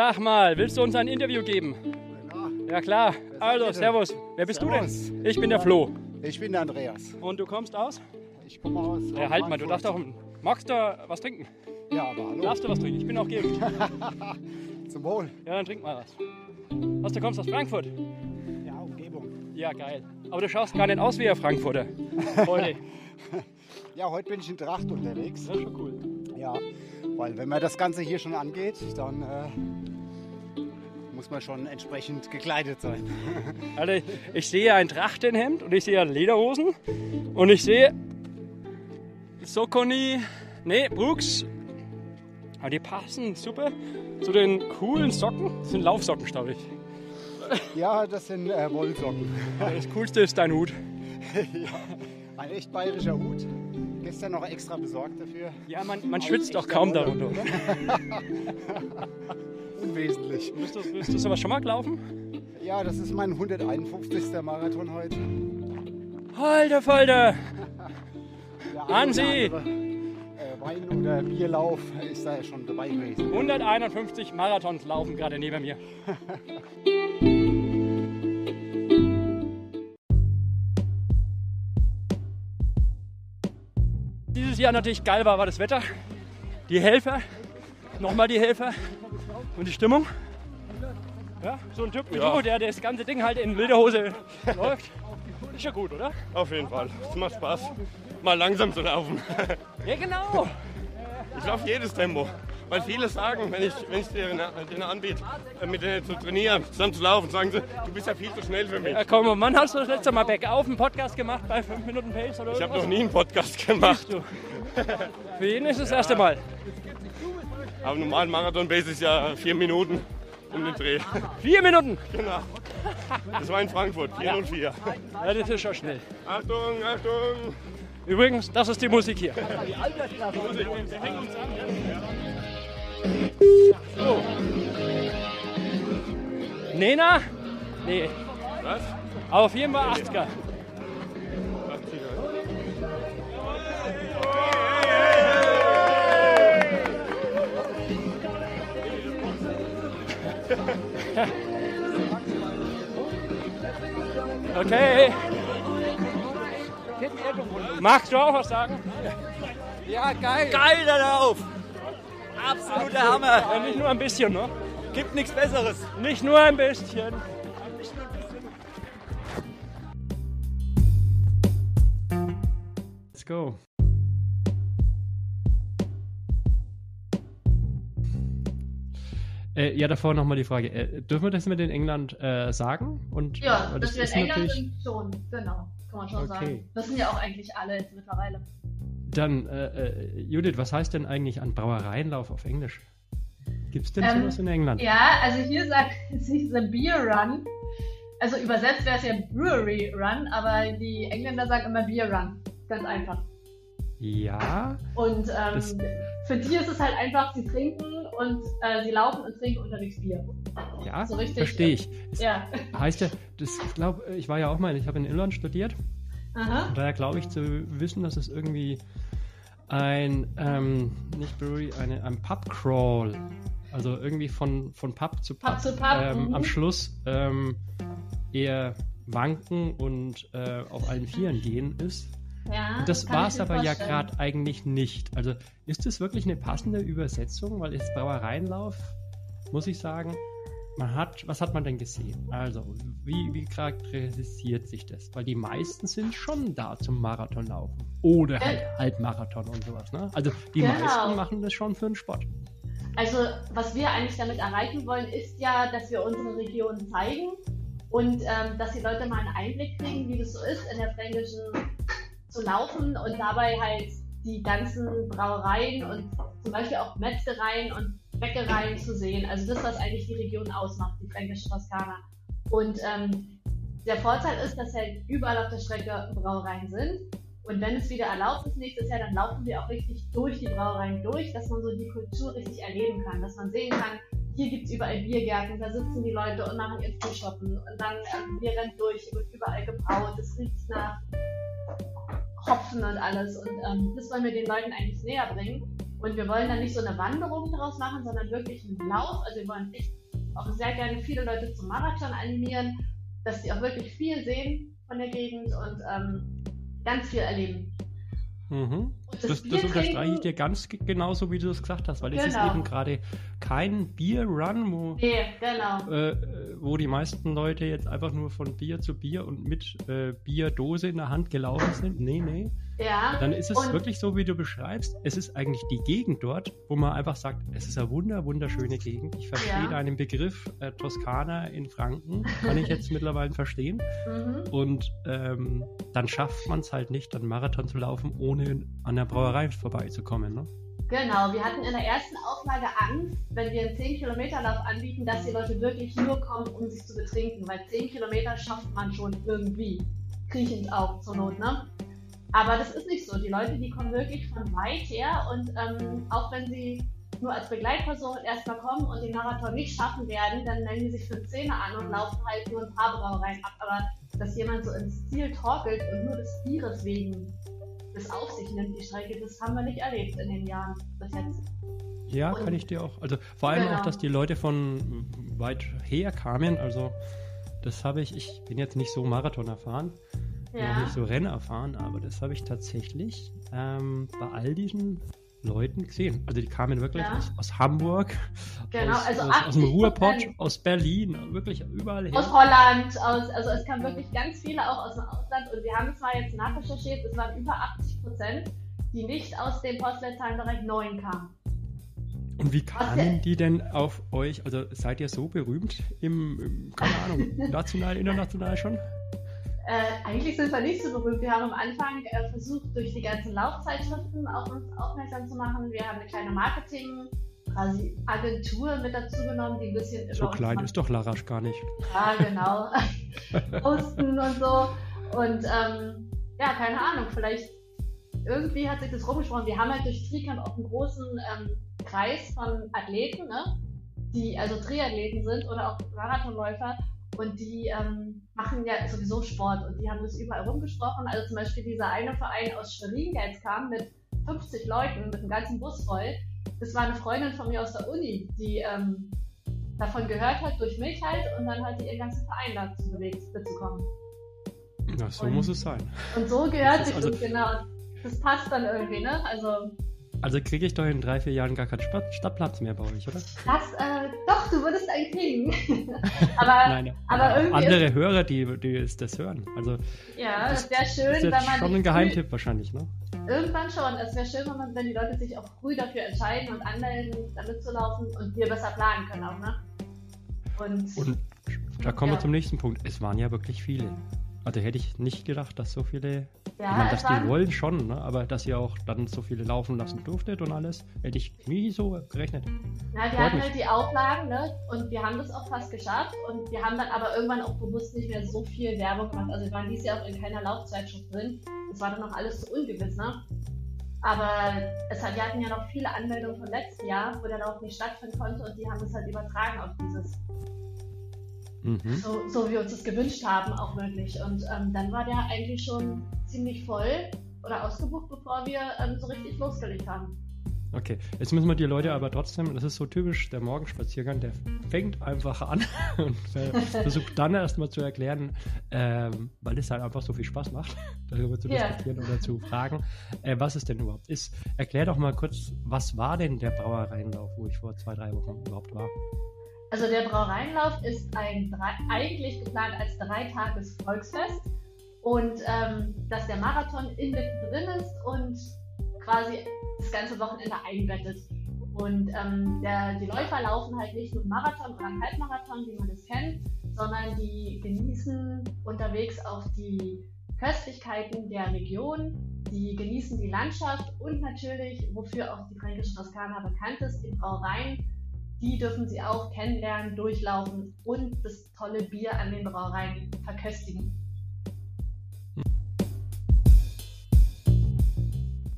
Sag mal, willst du uns ein Interview geben? Ja klar. Also, servus. Wer bist Servus. du denn? Ich bin der Flo. Ich bin der Andreas. Und du kommst aus? Ich komme aus. Ja, halt mal, du darfst auch. Magst du was trinken? Ja, aber hallo. Darfst du was trinken? Ich bin auch geimpft. Zum Wohl. Ja, dann trink mal was. Was, du kommst aus Frankfurt? Ja, Umgebung. Ja, geil. Aber du schaust gar nicht aus wie ein Frankfurter. Heute. Ja, heute bin ich in Tracht unterwegs. Das ist schon cool. Ja, weil wenn man das Ganze hier schon angeht, dann äh, muss man schon entsprechend gekleidet sein. Also, ich sehe ein Trachtenhemd und ich sehe Lederhosen und ich sehe Sokoni, nee, Brooks. Aber die passen super zu den coolen Socken. Das sind Laufsocken, glaube ich. Ja, das sind äh, Wollsocken. Das coolste ist dein Hut. Ein echt bayerischer Hut. Gestern noch extra besorgt dafür. Ja, man, man schwitzt doch kaum darunter, Unwesentlich. Bist du, bist du sowas schon mal gelaufen? Ja, das ist mein 151. Marathon heute. Alter Falter! Hansi! Äh, Wein- oder Bierlauf ist da schon dabei gewesen. 151 Marathons laufen gerade neben mir. Dieses Jahr natürlich geil war, war das Wetter, die Helfer, nochmal die Helfer und die Stimmung. Ja, so ein Typ wie Ja. du, der das ganze Ding halt in wilder Hose läuft, ist ja gut, oder? Auf jeden Fall. Es macht Spaß, mal langsam zu laufen. Ja, genau. Ich laufe jedes Tempo. Weil viele sagen, wenn ich, wenn ich denen, denen anbiete, äh, mit denen zu trainieren, zusammen zu laufen, sagen sie, du bist ja viel zu schnell für mich. Ja, komm, wann hast du das letzte Mal Backauf einen Podcast gemacht bei 5 Minuten Pace oder Ich habe noch nie einen Podcast gemacht. Für jeden ist das erste Mal. Aber normalen Marathon-Base ist ja vier Minuten um den Dreh. Vier Minuten! Genau. Das war in Frankfurt, 404. Ja, das ist schon schnell. Achtung, Achtung! Übrigens, das ist die Musik hier. So. Nena? Nee, Was? auf jeden Fall 80er. Okay. Magst du auch was sagen? Ja, geil. Geil, der Lauf. Absoluter Hammer. Ja, nicht nur ein bisschen, ne? Gibt nichts Besseres. Nicht nur ein bisschen. Let's go. Äh, ja, davor nochmal die Frage. Äh, dürfen wir das mit in England äh, sagen? Und, Ja, weil dass wir in England natürlich- sind schon, genau, kann man schon Okay. sagen. Das sind ja auch eigentlich alle jetzt mittlerweile. Dann, äh, äh, Judith, was heißt denn eigentlich an Brauereienlauf auf Englisch? Gibt es denn Ähm, sowas in England? Ja, also hier sagt sich The Beer Run. Also übersetzt wäre es ja Brewery Run, aber die Engländer sagen immer Beer Run. Ganz einfach. Ja, Und ähm, Das- für die ist es halt einfach, sie trinken und äh, sie laufen und trinken unterwegs Bier. ja, So richtig, verstehe ich. Es Ja. heißt ja, das, ich glaube, ich war ja auch mal, ich habe in Irland studiert. Aha. Und daher glaube ich zu wissen, dass es irgendwie ein, ähm, nicht Brewery, eine, ein Pub Crawl, also irgendwie von, von Pub zu Pub, Pub zu Pub, ähm, mhm. am Schluss ähm, eher wanken und äh, auf allen Vieren gehen ist. Ja, das war es aber ja gerade eigentlich nicht. Also ist es wirklich eine passende Übersetzung? Weil jetzt Brauereienlauf, muss ich sagen, man hat, was hat man denn gesehen? Also, wie, wie charakterisiert sich das? Weil die meisten sind schon da zum Marathonlaufen. Oder halt Halbmarathon und sowas. Ne? Also die Genau. meisten machen das schon für den Sport. Also, was wir eigentlich damit erreichen wollen, ist ja, dass wir unsere Region zeigen und ähm, dass die Leute mal einen Einblick kriegen, wie das so ist, in der fränkischen zu laufen und dabei halt die ganzen Brauereien und zum Beispiel auch Metzgereien und Bäckereien zu sehen. Also das, was eigentlich die Region ausmacht, die fränkische Toskana. Und ähm, der Vorteil ist, dass halt überall auf der Strecke Brauereien sind. Und wenn es wieder erlaubt ist nächstes Jahr, dann laufen wir auch richtig durch die Brauereien durch, dass man so die Kultur richtig erleben kann, dass man sehen kann, hier gibt es überall Biergärten, da sitzen die Leute und machen ihr Frühshoppen und dann ähm, Bier rennt durch, hier wird überall gebraut, es riecht nach Hopfen und alles und ähm, das wollen wir den Leuten eigentlich näher bringen Und wir wollen dann nicht so eine Wanderung daraus machen, sondern wirklich einen Lauf. Also wir wollen echt auch sehr gerne viele Leute zum Marathon animieren, dass sie auch wirklich viel sehen von der Gegend und ähm, ganz viel erleben. Mhm. Das, das, das unterstreiche ich dir ganz genauso, wie du es gesagt hast, weil genau. es ist genau. eben gerade kein Bier-Run, wo, nee, genau. äh, wo die meisten Leute jetzt einfach nur von Bier zu Bier und mit äh, Bierdose in der Hand gelaufen sind. Nee, nee. Ja. Dann ist es wirklich so, wie du beschreibst. Es ist eigentlich die Gegend dort, wo man einfach sagt, es ist eine wunder, wunderschöne Gegend. Ich verstehe ja. deinen Begriff äh, Toskana in Franken, kann ich jetzt mittlerweile verstehen. Mhm. Und ähm, dann schafft man es halt nicht, einen Marathon zu laufen, ohne an der Brauerei vorbeizukommen. Ne? Genau, wir hatten in der ersten Auflage Angst, wenn wir einen 10-Kilometer-Lauf anbieten, dass die Leute wirklich nur kommen, um sich zu betrinken, weil 10 Kilometer schafft man schon irgendwie. Kriechend auch zur Not, ne? Aber das ist nicht so. Die Leute, die kommen wirklich von weit her und ähm, auch wenn sie nur als Begleitperson erstmal kommen und den Marathon nicht schaffen werden, dann nennen die sich für Zähne an und laufen halt nur ein paar Brauereien ab. Aber dass jemand so ins Ziel torkelt und nur des Bieres wegen das auf sich nimmt, die Strecke, das haben wir nicht erlebt in den Jahren bis jetzt. Ja, und, kann ich dir auch. Also vor allem genau. auch, dass die Leute von weit her kamen. Also das habe ich, ich bin jetzt nicht so Marathon erfahren, ja. noch nicht so Rennen erfahren, aber das habe ich tatsächlich ähm, bei all diesen Leuten gesehen. Also die kamen wirklich ja. aus, aus, Hamburg, genau, aus, also aus, aus, dem Ruhrpott, aus Berlin, wirklich überall her. Aus Holland, aus, also es kamen wirklich ganz viele auch aus dem Ausland und wir haben zwar jetzt nachrecherchiert, es waren über 80 Prozent, die nicht aus dem Postleitzahlenbereich 9 kamen. Und wie kamen die denn auf euch? Also seid ihr so berühmt im, im keine Ahnung, national, international schon? Äh, eigentlich sind wir nicht so berühmt. Wir haben am Anfang äh, versucht, durch die ganzen Laufzeitschriften auf uns aufmerksam zu machen. Wir haben eine kleine Marketing- quasi Agentur mit dazu genommen, die ein bisschen So klein ist doch Larasch gar nicht. Ja, genau. Posten und so. Und ähm, ja, keine Ahnung, vielleicht irgendwie hat sich das rumgesprochen. Wir haben halt durch Tricamp auch einen großen ähm, Kreis von Athleten, ne? die also Triathleten sind oder auch Marathonläufer und die ähm, machen ja sowieso Sport und die haben das überall rumgesprochen. Also zum Beispiel dieser eine Verein aus Schwerin, der jetzt kam mit 50 Leuten, mit einem ganzen Bus voll. Das war eine Freundin von mir aus der Uni, die ähm, davon gehört hat durch mich halt und dann hat die ihren ganzen Verein dazu bewegt, mitzukommen. Ja, so und, muss es sein. Und so gehört sich also, das, genau. Das passt dann irgendwie, ne? Also also kriege ich doch in drei, vier Jahren gar keinen Stadtplatz mehr bei euch, oder? Das, äh, doch, du würdest einen kriegen. aber, Nein, aber irgendwie andere ist, Hörer, die, die das hören. Also, ja, das, wäre schön, ist wenn man. schon ein Geheimtipp früh, wahrscheinlich, ne? Irgendwann schon. Es wäre schön, wenn, man, wenn die Leute sich auch früh dafür entscheiden und anmelden, damit zu laufen und wir besser planen können auch, ne? Und, und da kommen ja. wir zum nächsten Punkt. Es waren ja wirklich viele. Also hätte ich nicht gedacht, dass so viele, ja, ich meine, dass die wollen schon, ne? aber dass ihr auch dann so viele laufen lassen durftet und alles, hätte ich nie so gerechnet. Na, wir hatten halt die Auflagen ne? und wir haben das auch fast geschafft und wir haben dann aber irgendwann auch bewusst nicht mehr so viel Werbung gemacht. Also wir waren dieses Jahr auch in keiner Laufzeitschrift drin. Das war dann noch alles so ungewiss, ne? Aber es hat, wir hatten ja noch viele Anmeldungen von letztem Jahr, wo der Lauf nicht stattfinden konnte und die haben es halt übertragen auf dieses Mhm. So, so, wie wir uns das gewünscht haben, auch wirklich. Und ähm, dann war der eigentlich schon ziemlich voll oder ausgebucht, bevor wir ähm, so richtig losgelegt haben. Okay, jetzt müssen wir die Leute aber trotzdem, das ist so typisch der Morgenspaziergang, der fängt einfach an und versucht dann erstmal zu erklären, ähm, weil es halt einfach so viel Spaß macht, darüber zu yeah. diskutieren oder zu fragen, äh, was es denn überhaupt ist. Erklär doch mal kurz, was war denn der Brauereienlauf, wo ich vor zwei, drei Wochen überhaupt war? Also der Brauereienlauf ist ein, eigentlich geplant als dreitages Volksfest und ähm, dass der Marathon in drin ist und quasi das ganze Wochenende einbettet. Und ähm, der, die Läufer laufen halt nicht nur Marathon oder Halbmarathon, wie man das kennt, sondern die genießen unterwegs auch die Köstlichkeiten der Region, die genießen die Landschaft und natürlich, wofür auch die fränkische Toskana bekannt ist, die Brauereien die dürfen sie auch kennenlernen, durchlaufen und das tolle Bier an den Brauereien verköstigen.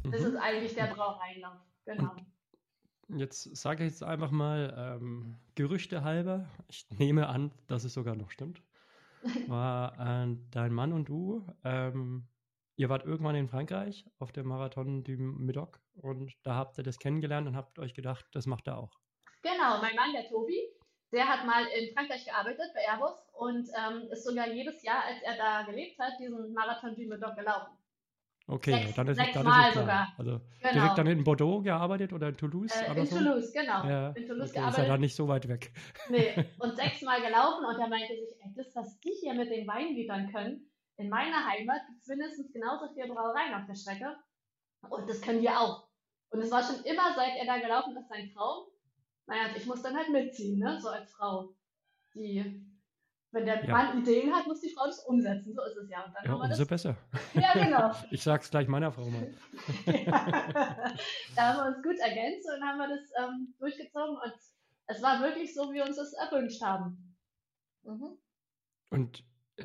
Das ist eigentlich der Brauereienlauf, genau. Jetzt sage ich jetzt einfach mal ähm, Gerüchte halber, ich nehme an, dass es sogar noch stimmt, war äh, dein Mann und du, ähm, ihr wart irgendwann in Frankreich auf dem Marathon du Médoc und da habt ihr das kennengelernt und habt euch gedacht, das macht er auch. Genau, mein Mann, der Tobi, der hat mal in Frankreich gearbeitet bei Airbus und ähm, ist sogar jedes Jahr, als er da gelebt hat, diesen Marathon du Médoc gelaufen. Okay, Sechs- dann ist, sechs dann Mal ist es klar. sogar. Also Genau. direkt dann in Bordeaux gearbeitet oder in Toulouse? Äh, in so? Toulouse, genau. Ja, in Toulouse okay, ist ja gearbeitet. dann nicht so weit weg. Nee, und sechsmal gelaufen und er meinte sich, ey, das, was die hier mit den Weingütern können, in meiner Heimat gibt es mindestens genauso viele Brauereien auf der Strecke und das können wir auch. Und es war schon immer, seit er da gelaufen ist, sein Traum. Naja, ich muss dann halt mitziehen, ne, so als Frau. Die, wenn der Ja. Mann Ideen hat, muss die Frau das umsetzen, so ist es ja. Und dann Ja, umso das, besser. ja, genau. Ich sag's gleich meiner Frau mal. da haben wir uns gut ergänzt und haben wir das ähm, durchgezogen und es war wirklich so, wie wir uns das erwünscht haben. Mhm. Und äh,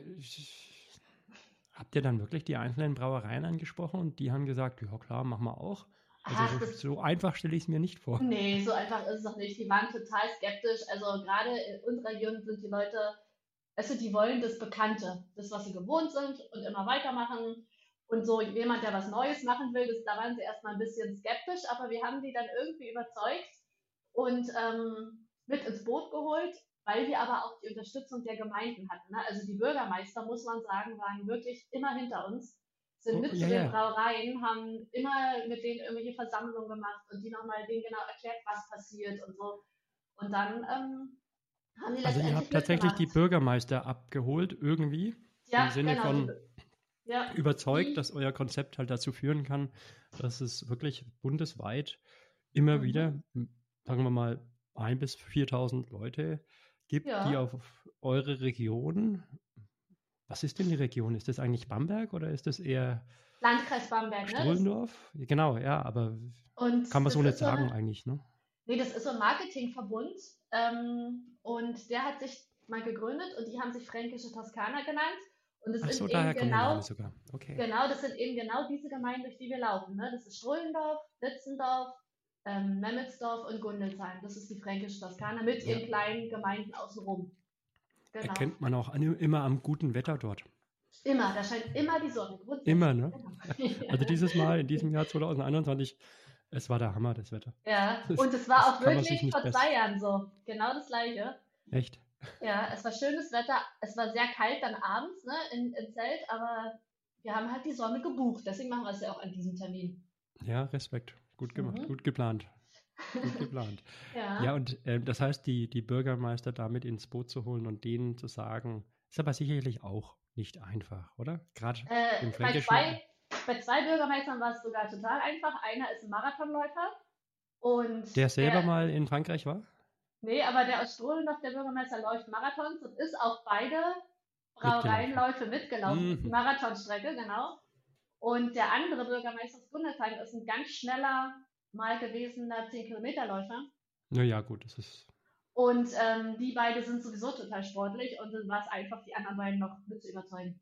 habt ihr dann wirklich die einzelnen Brauereien angesprochen und die haben gesagt, ja klar, machen wir auch. Also so, so einfach stelle ich es mir nicht vor. Nee, so einfach ist es doch nicht. Die waren total skeptisch. Also gerade in unserer Region sind die Leute, also die wollen das Bekannte, das, was sie gewohnt sind und immer weitermachen. Und so jemand, der was Neues machen will, das, da waren sie erstmal ein bisschen skeptisch, aber wir haben die dann irgendwie überzeugt und ähm, mit ins Boot geholt, weil wir aber auch die Unterstützung der Gemeinden hatten. Ne? Also die Bürgermeister, muss man sagen, waren wirklich immer hinter uns, sind Oh, mit ja, zu den. Brauereien, haben immer mit denen irgendwelche Versammlungen gemacht und die nochmal denen genau erklärt, was passiert und so. Und dann ähm, haben die Also ihr habt tatsächlich die. Bürgermeister abgeholt irgendwie, ja, im Sinne genau. von ja, überzeugt, die- dass euer Konzept halt dazu führen kann, dass es wirklich bundesweit immer Mhm. wieder, sagen wir mal, ein bis 4.000 Leute gibt, Ja. die auf eure Region, was ist denn die Region? Ist das eigentlich Bamberg oder ist das eher Landkreis Bamberg, ne? Das, Strullendorf? Genau, ja, aber und kann man so nicht ist so sagen eigentlich, ne? Nee, das ist so ein Marketingverbund ähm, und der hat sich mal gegründet und die haben sich Fränkische Toskana genannt. Und das Ach so, sind daher eben genau, sogar. Okay. genau, das sind eben genau diese Gemeinden, durch die wir laufen. Ne? Das ist Strullendorf, Litzendorf, ähm, Memmelsdorf und Gundelsheim. Das ist die Fränkische Toskana mit Ja. ihren kleinen Gemeinden außenrum. Genau. Erkennt man auch an, immer am guten Wetter dort. Immer, da scheint immer die Sonne. Immer, ne? Genau. Also dieses Mal, in diesem Jahr 2021, es war der Hammer, das Wetter. ja, das- und es war auch wirklich vor zwei Jahren so. Genau das gleiche. Echt? Ja, es war schönes Wetter. Es war sehr kalt dann abends ne, in, im Zelt, aber wir haben halt die Sonne gebucht. Deswegen machen wir es ja auch an diesem Termin. Ja, Respekt. Gut gemacht, Mhm. gut geplant. Gut geplant. Ja, Ja, und ähm, das heißt, die, die Bürgermeister damit ins Boot zu holen und denen zu sagen, ist aber sicherlich auch nicht einfach, oder? Gerade äh, im bei, Fränkischen. zwei, bei zwei Bürgermeistern war es sogar total einfach. Einer ist ein Marathonläufer und der selber mal in Frankreich war? Nee, aber der aus Strohlendorf, der Bürgermeister, läuft Marathons und ist auch beide Brauereienläufe mitgelaufen. Mhm. Die Marathonstrecke, genau. Und der andere Bürgermeister aus Gundelsheim ist ein ganz schneller, mal gewesener 10-Kilometer-Läufer. Naja, gut, das ist. Und ähm, die beiden sind sowieso total sportlich und dann war es einfach, die anderen beiden noch mit zu überzeugen.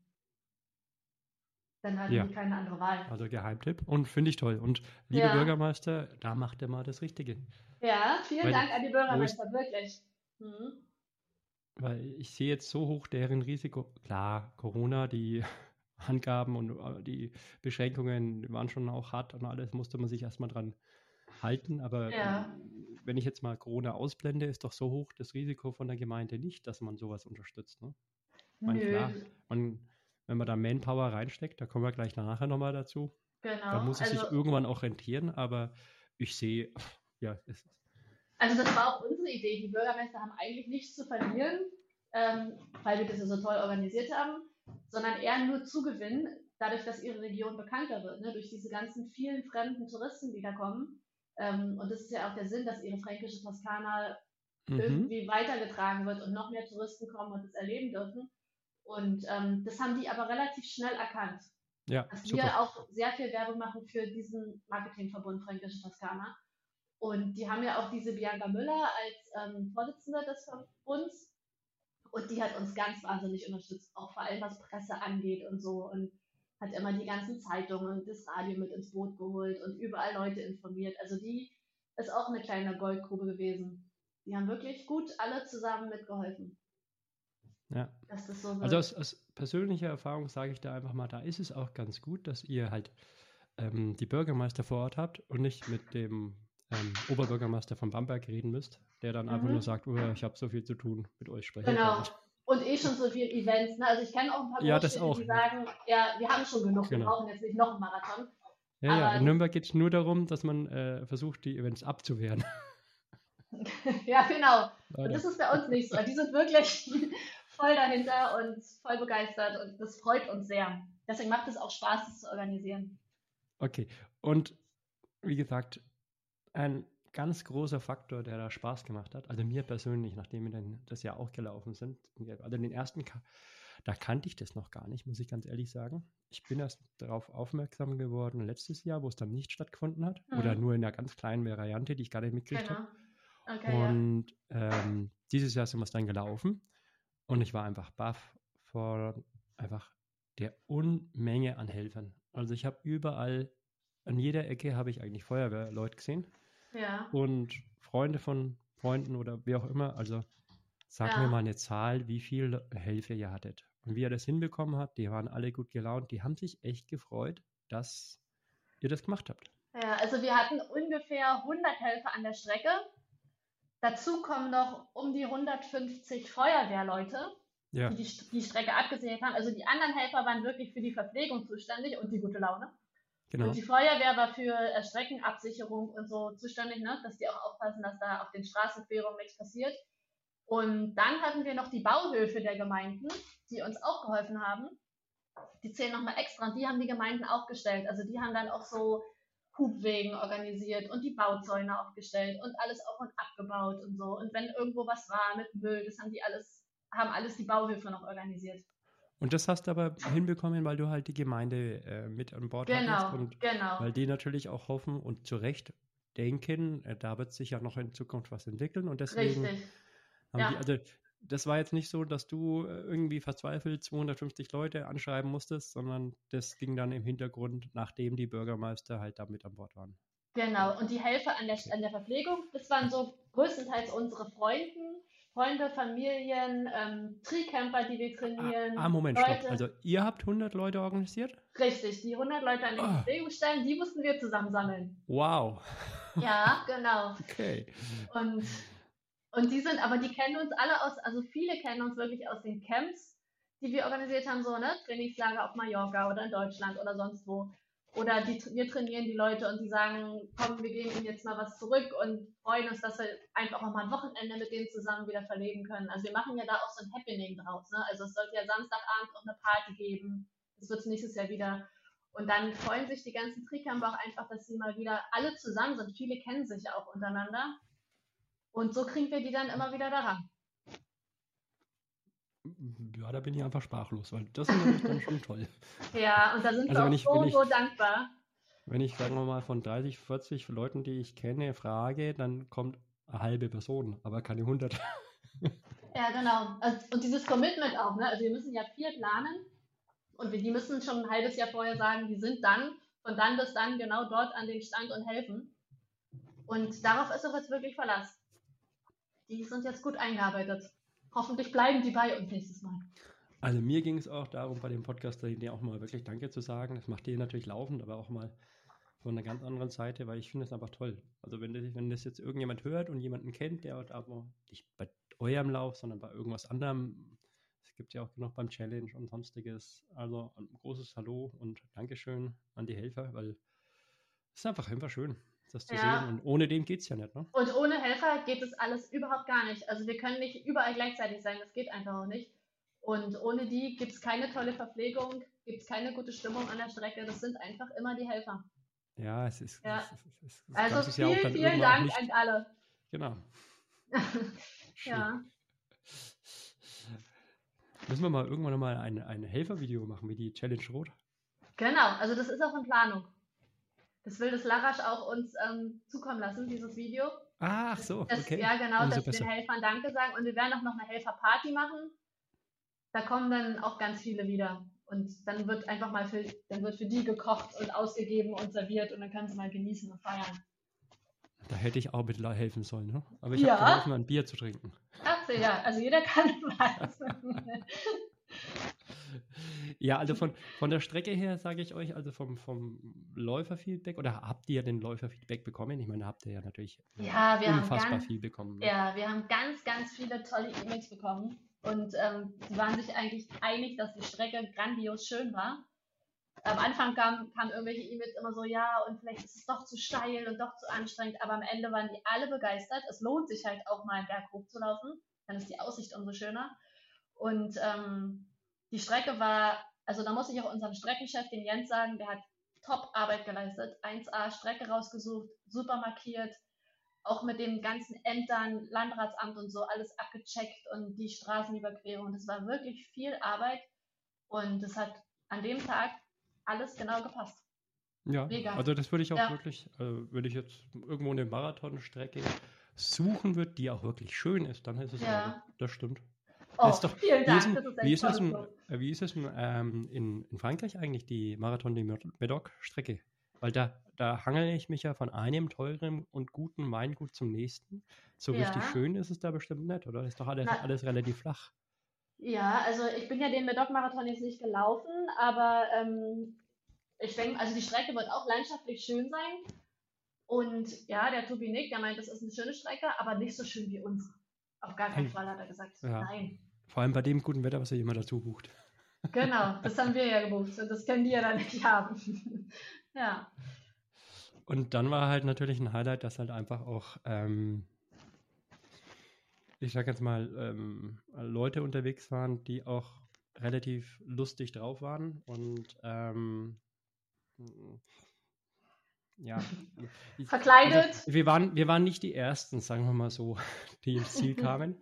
Dann hatten Ja. die keine andere Wahl. Also Geheimtipp und finde ich toll. Und liebe Ja. Bürgermeister, da macht ihr mal das Richtige. Ja, vielen Weil- Dank an die Bürgermeister, wirklich. Mhm. Weil ich sehe jetzt so hoch deren Risiko. Klar, Corona, die Angaben und äh, die Beschränkungen waren schon auch hart und alles musste man sich erstmal dran halten. Aber Ja. ähm, wenn ich jetzt mal Corona ausblende, ist doch so hoch das Risiko von der Gemeinde nicht, dass man sowas unterstützt. Ne? Nö, klar, man, wenn man da Manpower reinsteckt, da kommen wir gleich nachher nochmal dazu, genau. dann muss es also, sich irgendwann auch rentieren. Aber ich sehe, ja, es ist Also das war auch unsere Idee. Die Bürgermeister haben eigentlich nichts zu verlieren, ähm, weil wir das ja so toll organisiert haben, sondern eher nur Zugewinn, dadurch, dass ihre Region bekannter wird, ne? durch diese ganzen vielen fremden Touristen, die da kommen. Ähm, und das ist ja auch der Sinn, dass ihre fränkische Toskana mhm. irgendwie weitergetragen wird und noch mehr Touristen kommen und es erleben dürfen. Und ähm, das haben die aber relativ schnell erkannt ja, dass super. wir auch sehr viel Werbung machen für diesen Marketingverbund Fränkische Toskana. Und die haben ja auch diese Bianca Müller als ähm, Vorsitzende des Verbunds. Und die hat uns ganz wahnsinnig unterstützt, auch vor allem was Presse angeht und so. Und hat immer die ganzen Zeitungen und das Radio mit ins Boot geholt und überall Leute informiert. Also die ist auch eine kleine Goldgrube gewesen. Die haben wirklich gut alle zusammen mitgeholfen, Ja. das so. Also aus, aus persönlicher Erfahrung sage ich da einfach mal, da ist es auch ganz gut, dass ihr halt ähm, die Bürgermeister vor Ort habt und nicht mit dem ähm, Oberbürgermeister von Bamberg reden müsst, der dann einfach Mhm. nur sagt, oh, ich habe so viel zu tun, mit euch sprechen. Genau. kann ich. Und eh schon so viele Events. Ne? Also ich kenne auch ein paar Ja, Großstädte, auch. die sagen, ja, wir haben schon genug, wir Genau. brauchen jetzt nicht noch einen Marathon. Ja, ja, in Nürnberg geht es nur darum, dass man äh, versucht, die Events abzuwehren. ja, genau. Und das ist bei uns nicht so. Die sind wirklich voll dahinter und voll begeistert und das freut uns sehr. Deswegen macht es auch Spaß, das zu organisieren. Okay, und wie gesagt, ein ganz großer Faktor, der da Spaß gemacht hat, also mir persönlich, nachdem wir dann das Jahr auch gelaufen sind, also den ersten, da kannte ich das noch gar nicht, muss ich ganz ehrlich sagen. Ich bin erst darauf aufmerksam geworden letztes Jahr, wo es dann nicht stattgefunden hat, Mhm. oder nur in einer ganz kleinen Variante, die ich gar nicht mitgekriegt habe. Genau. Okay, ja. Und ähm, dieses Jahr sind wir es dann gelaufen und ich war einfach baff vor einfach der Unmenge an Helfern. Also ich habe überall, an jeder Ecke habe ich eigentlich Feuerwehrleute gesehen Ja. und Freunde von Freunden oder wie auch immer. Also sag Ja. mir mal eine Zahl, wie viele Helfer ihr hattet. Und wie er das hinbekommen hat, die waren alle gut gelaunt, die haben sich echt gefreut, dass ihr das gemacht habt. Ja, also wir hatten ungefähr 100 Helfer an der Strecke. Dazu kommen noch um die 150 Feuerwehrleute, Ja, die die, die Strecke abgesehen haben. Also die anderen Helfer waren wirklich für die Verpflegung zuständig und die gute Laune. Genau. Und die Feuerwehr war für äh, Streckenabsicherung und so zuständig, ne? dass die auch aufpassen, dass da auf den Straßenquerungen nichts passiert. Und dann hatten wir noch die Bauhöfe der Gemeinden, die uns auch geholfen haben. Die zählen nochmal extra und die haben die Gemeinden auch gestellt. Also die haben dann auch so Hubwegen organisiert und die Bauzäune aufgestellt und alles auf und abgebaut und so. Und wenn irgendwo was war mit Müll, das haben die alles, haben alles die Bauhöfe noch organisiert. Und das hast du aber hinbekommen, weil du halt die Gemeinde äh, mit an Bord Genau, hattest und genau. weil die natürlich auch hoffen und zu Recht denken, äh, da wird sich ja noch in Zukunft was entwickeln und deswegen Richtig. haben ja. die, also das war jetzt nicht so, dass du äh, irgendwie verzweifelt 250 Leute anschreiben musstest, sondern das ging dann im Hintergrund, nachdem die Bürgermeister halt da mit an Bord waren. Genau, und die Helfer an der, an der Verpflegung, das waren so größtenteils unsere Freunden, Freunde, Familien, ähm, Tricamper, die wir trainieren. Ah, ah Moment, Leute, stopp. Also ihr habt 100 Leute organisiert? Richtig, die 100 Leute an den Ah. Verpflegungsstellen, die mussten wir zusammensammeln. Wow. Ja, genau. Okay. Und, und die sind, aber die kennen uns alle aus, also viele kennen uns wirklich aus den Camps, die wir organisiert haben, so, ne? Trainingslager auf Mallorca oder in Deutschland oder sonst wo. Oder die, wir trainieren die Leute und die sagen, komm, wir geben ihnen jetzt mal was zurück und freuen uns, dass wir einfach auch mal ein Wochenende mit denen zusammen wieder verleben können. Also wir machen ja da auch so ein Happening draus. Ne? Also es sollte ja Samstagabend auch eine Party geben. Das wird es nächstes Jahr wieder. Und dann freuen sich die ganzen Tricamper auch einfach, dass sie mal wieder alle zusammen sind. Viele kennen sich ja auch untereinander. Und so kriegen wir die dann immer wieder daran. Ja, da bin ich einfach sprachlos, weil das ist dann schon toll. Ja, und da sind Also wir auch ich- so, ich- so dankbar. Wenn ich, sagen wir mal, von 30, 40 Leuten, die ich kenne, frage, dann kommt eine halbe Person, aber keine 100. Ja, genau. Also, und dieses Commitment auch, ne? Also wir müssen ja viel planen und wir, die müssen schon ein halbes Jahr vorher sagen, die sind dann von dann bis dann genau dort an dem Stand und helfen. Und darauf ist auch jetzt wirklich Verlass. Die sind jetzt gut eingearbeitet. Hoffentlich bleiben die bei uns nächstes Mal. Also mir ging es auch darum, bei dem Podcast dir auch mal wirklich Danke zu sagen. Das macht ihr natürlich laufend, aber auch mal von einer ganz anderen Seite, weil ich finde es einfach toll. Also wenn das, wenn das jetzt irgendjemand hört und jemanden kennt, der aber nicht bei eurem Lauf, sondern bei irgendwas anderem, es gibt ja auch genug beim Challenge und sonstiges. Also ein großes Hallo und Dankeschön an die Helfer, weil es ist einfach einfach schön, das zu Ja. sehen. Und ohne den geht es ja nicht, ne? Und ohne Helfer geht es alles überhaupt gar nicht. Also wir können nicht überall gleichzeitig sein, das geht einfach auch nicht. Und ohne die gibt es keine tolle Verpflegung, gibt es keine gute Stimmung an der Strecke. Das sind einfach immer die Helfer. Ja, es ist. Ja. Es es das Also ist ja vielen, vielen Dank nicht- an alle. Genau. Ja. Müssen wir mal irgendwann mal ein, ein Helfervideo machen, wie die Challenge Rot? Genau, also das ist auch in Planung. Das will das Larasch auch uns ähm, zukommen lassen, dieses Video. Ach so, Das, okay. Ja, genau, Umso dass wir besser. den Helfern Danke sagen. Und wir werden auch noch eine Helferparty machen. Da kommen dann auch ganz viele wieder. Und dann wird einfach mal für, dann wird für die gekocht und ausgegeben und serviert und dann können sie mal genießen und feiern. Da hätte ich auch mit helfen sollen, ne? Aber ich Ja. habe geholfen, ein Bier zu trinken. Ach so, ja, also jeder kann was. Ja, also von, von der Strecke her sage ich euch, also vom, vom Läuferfeedback, oder habt ihr den Läuferfeedback bekommen? Ich meine, da habt ihr ja natürlich Ja, wir haben unfassbar ganz, viel bekommen. ne? ja, wir haben ganz, ganz viele tolle E-Mails bekommen. Und ähm, die waren sich eigentlich einig, dass die Strecke grandios schön war. Am Anfang kamen kam irgendwelche E-Mails immer so, ja, und vielleicht ist es doch zu steil und doch zu anstrengend, aber am Ende waren die alle begeistert. Es lohnt sich halt auch mal einen Berg hochzulaufen, dann ist die Aussicht umso schöner. Und ähm, die Strecke war, also da muss ich auch unserem Streckenchef, den Jens, sagen, der hat Top-Arbeit geleistet. 1A Strecke rausgesucht, super markiert, auch mit den ganzen Ämtern, Landratsamt und so, alles abgecheckt und die Straßenüberquerung. Das war wirklich viel Arbeit und es hat an dem Tag alles genau gepasst. Ja, Mega. also das würde ich auch Ja. wirklich, äh, wenn ich jetzt irgendwo eine Marathonstrecke suchen würde, die auch wirklich schön ist, dann ist es Ja. also, das stimmt. Oh, ist doch- vielen Wie Dank. ist, denn- das ist wie äh, wie ist es denn, ähm, in, in Frankreich eigentlich, die Marathon de Medoc-Strecke? Weil da, da hangel ich mich ja von einem teuren und guten Weingut zum nächsten. So Ja. richtig schön ist es da bestimmt nicht, oder? Ist doch alles, Na- alles relativ flach. Ja, also ich bin ja den Medoc-Marathon jetzt nicht gelaufen, aber ähm, ich denke, also die Strecke wird auch landschaftlich schön sein. Und ja, der Tobi Nick, der meint, das ist eine schöne Strecke, aber nicht so schön wie unsere. Auf gar keinen Hm. Fall hat er gesagt. Ja. Nein. Vor allem bei dem guten Wetter, was ihr immer dazu bucht. Genau, das haben wir ja gebucht und das können die ja dann nicht haben. ja. Und dann war halt natürlich ein Highlight, dass halt einfach auch, ähm, ich sag jetzt mal, ähm, Leute unterwegs waren, die auch relativ lustig drauf waren und ähm, ja. Verkleidet. Also, wir, waren, wir waren nicht die Ersten, sagen wir mal so, die ins Ziel kamen.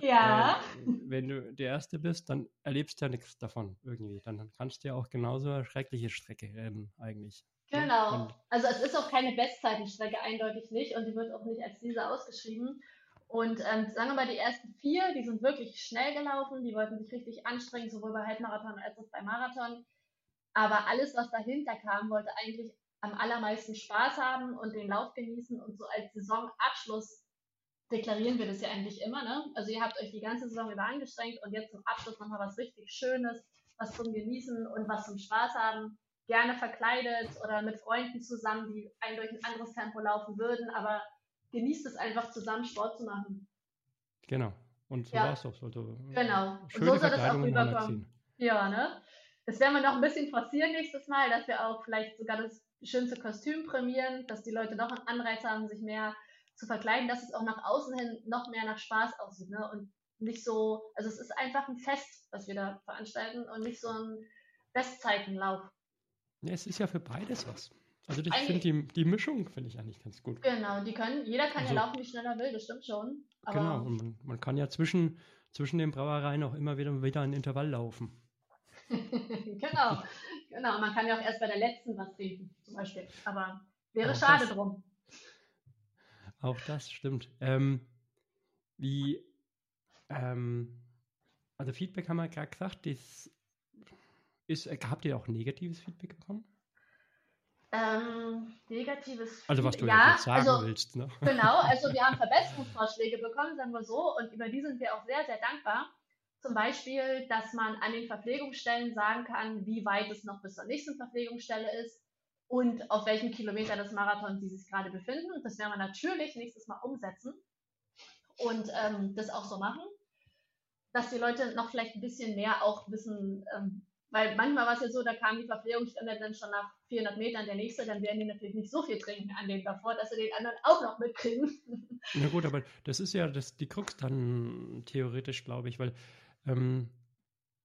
Ja. Äh, wenn du der Erste bist, dann erlebst du ja nichts davon irgendwie. Dann kannst du ja auch genauso eine schreckliche Strecke rennen, eigentlich. Genau. Und- Also es ist auch keine Bestzeitenstrecke, eindeutig nicht. Und die wird auch nicht als diese ausgeschrieben. Und ähm, sagen wir mal, die ersten vier, die sind wirklich schnell gelaufen. Die wollten sich richtig anstrengen, sowohl bei Halbmarathon als auch bei Marathon. Aber alles, was dahinter kam, wollte eigentlich am allermeisten Spaß haben und den Lauf genießen. Und so als Saisonabschluss deklarieren wir das ja eigentlich immer. Ne? Also ihr habt euch die ganze Saison über angestrengt und jetzt zum Abschluss nochmal was richtig Schönes, was zum Genießen und was zum Spaß haben gerne verkleidet oder mit Freunden zusammen, die ein durch ein anderes Tempo laufen würden, aber genießt es einfach zusammen Sport zu machen. Genau. Und so Ja. war es doch. Also, Genau. Und so soll das auch rüberkommen. Ja, ne? Das werden wir noch ein bisschen forcieren nächstes Mal, dass wir auch vielleicht sogar das schönste Kostüm prämieren, dass die Leute noch einen Anreiz haben, sich mehr zu verkleiden, dass es auch nach außen hin noch mehr nach Spaß aussieht, ne? Und nicht so, also es ist einfach ein Fest, was wir da veranstalten und nicht so ein Bestzeitenlauf. Ja, es ist ja für beides was. Also ich finde die, die Mischung finde ich eigentlich ganz gut. Genau, die können, jeder kann Also- ja laufen, wie schnell er will, das stimmt schon. Aber Genau. Und man, man kann ja zwischen, zwischen den Brauereien auch immer wieder, wieder ein Intervall laufen. genau, genau. Man kann ja auch erst bei der letzten was trinken, zum Beispiel. Aber wäre Auch schade drum. Auch das stimmt. Ähm, wie, ähm, also Feedback haben wir gerade gesagt, das ist, habt ihr auch negatives Feedback bekommen? Ähm, negatives Also was du ja, jetzt sagen also, willst, ne? Genau, also wir haben Verbesserungsvorschläge bekommen, sagen wir so, und über die sind wir auch sehr, sehr dankbar. Zum Beispiel, dass man an den Verpflegungsstellen sagen kann, wie weit es noch bis zur nächsten Verpflegungsstelle ist und auf welchem Kilometer des Marathons sie sich gerade befinden. Das werden wir natürlich nächstes Mal umsetzen und ähm, das auch so machen, dass die Leute noch vielleicht ein bisschen mehr auch wissen, ähm, weil manchmal war es ja so, da kam die Verpflegungsstelle dann schon nach 400 Metern der nächste, dann werden die natürlich nicht so viel trinken an dem davor, dass sie den anderen auch noch mitkriegen. Na gut, aber das ist ja das, die Krux dann theoretisch, glaube ich, weil ähm,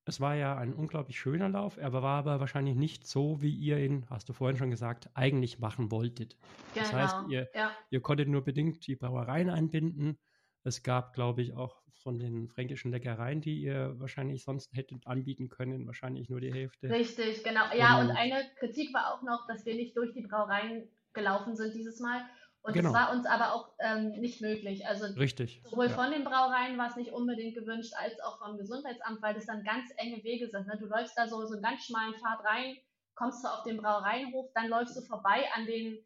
es war ja ein unglaublich schöner Lauf, er war aber wahrscheinlich nicht so, wie ihr ihn, hast du vorhin schon gesagt, eigentlich machen wolltet. Das heißt, ihr- Genau, ja. Ihr konntet nur bedingt die Brauereien einbinden. Es gab, glaube ich, auch von den fränkischen Leckereien, die ihr wahrscheinlich sonst hättet anbieten können, wahrscheinlich nur die Hälfte. Richtig, genau. Ja, und Und- eine Kritik war auch noch, dass wir nicht durch die Brauereien gelaufen sind dieses Mal. Und Genau. das war uns aber auch ähm, nicht möglich. Also Richtig. sowohl ja. von den Brauereien war es nicht unbedingt gewünscht, als auch vom Gesundheitsamt, weil das dann ganz enge Wege sind. Ne? Du läufst da so, so einen ganz schmalen Pfad rein, kommst du auf den Brauereienhof, dann läufst du vorbei an den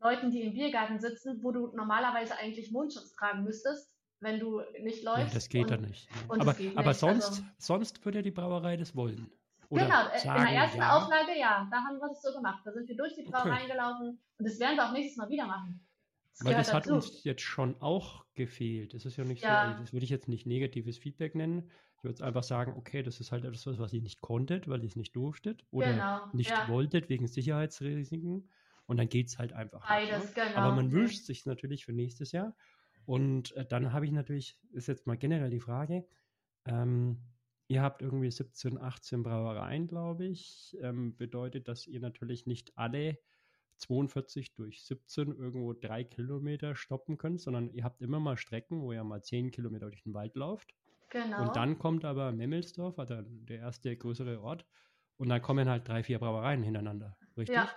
Leuten, die im Biergarten sitzen, wo du normalerweise eigentlich Mundschutz tragen müsstest. wenn du nicht Ja, läufst. das geht dann nicht. Aber, geht aber nicht, sonst, also- sonst würde die Brauerei das wollen. Oder Genau, äh, in sagen, der ersten ja. Auflage ja, da haben wir das so gemacht. Da sind wir durch die Brauereien gelaufen und das werden wir auch nächstes Mal wieder machen. Weil das hat dazu. uns jetzt schon auch gefehlt. Das ist ja nicht Ja. so, also das würde ich jetzt nicht negatives Feedback nennen. Ich würde einfach sagen, okay, das ist halt etwas, was ihr nicht konntet, weil ihr es nicht durftet oder Genau, nicht ja. wolltet wegen Sicherheitsrisiken. Und dann geht es halt einfach. Beides, ne? genau. Aber man wünscht sich natürlich für nächstes Jahr. Und äh, dann habe ich natürlich, ist jetzt mal generell die Frage, ähm, ihr habt irgendwie 17, 18 Brauereien, glaube ich. Ähm, bedeutet, dass ihr natürlich nicht alle 42 durch 17 irgendwo drei Kilometer stoppen könnt, sondern ihr habt immer mal Strecken, wo ihr mal 10 Kilometer durch den Wald lauft. Genau. Und dann kommt aber Memmelsdorf, also der erste größere Ort. Und dann kommen halt drei, vier Brauereien hintereinander. Richtig? ja.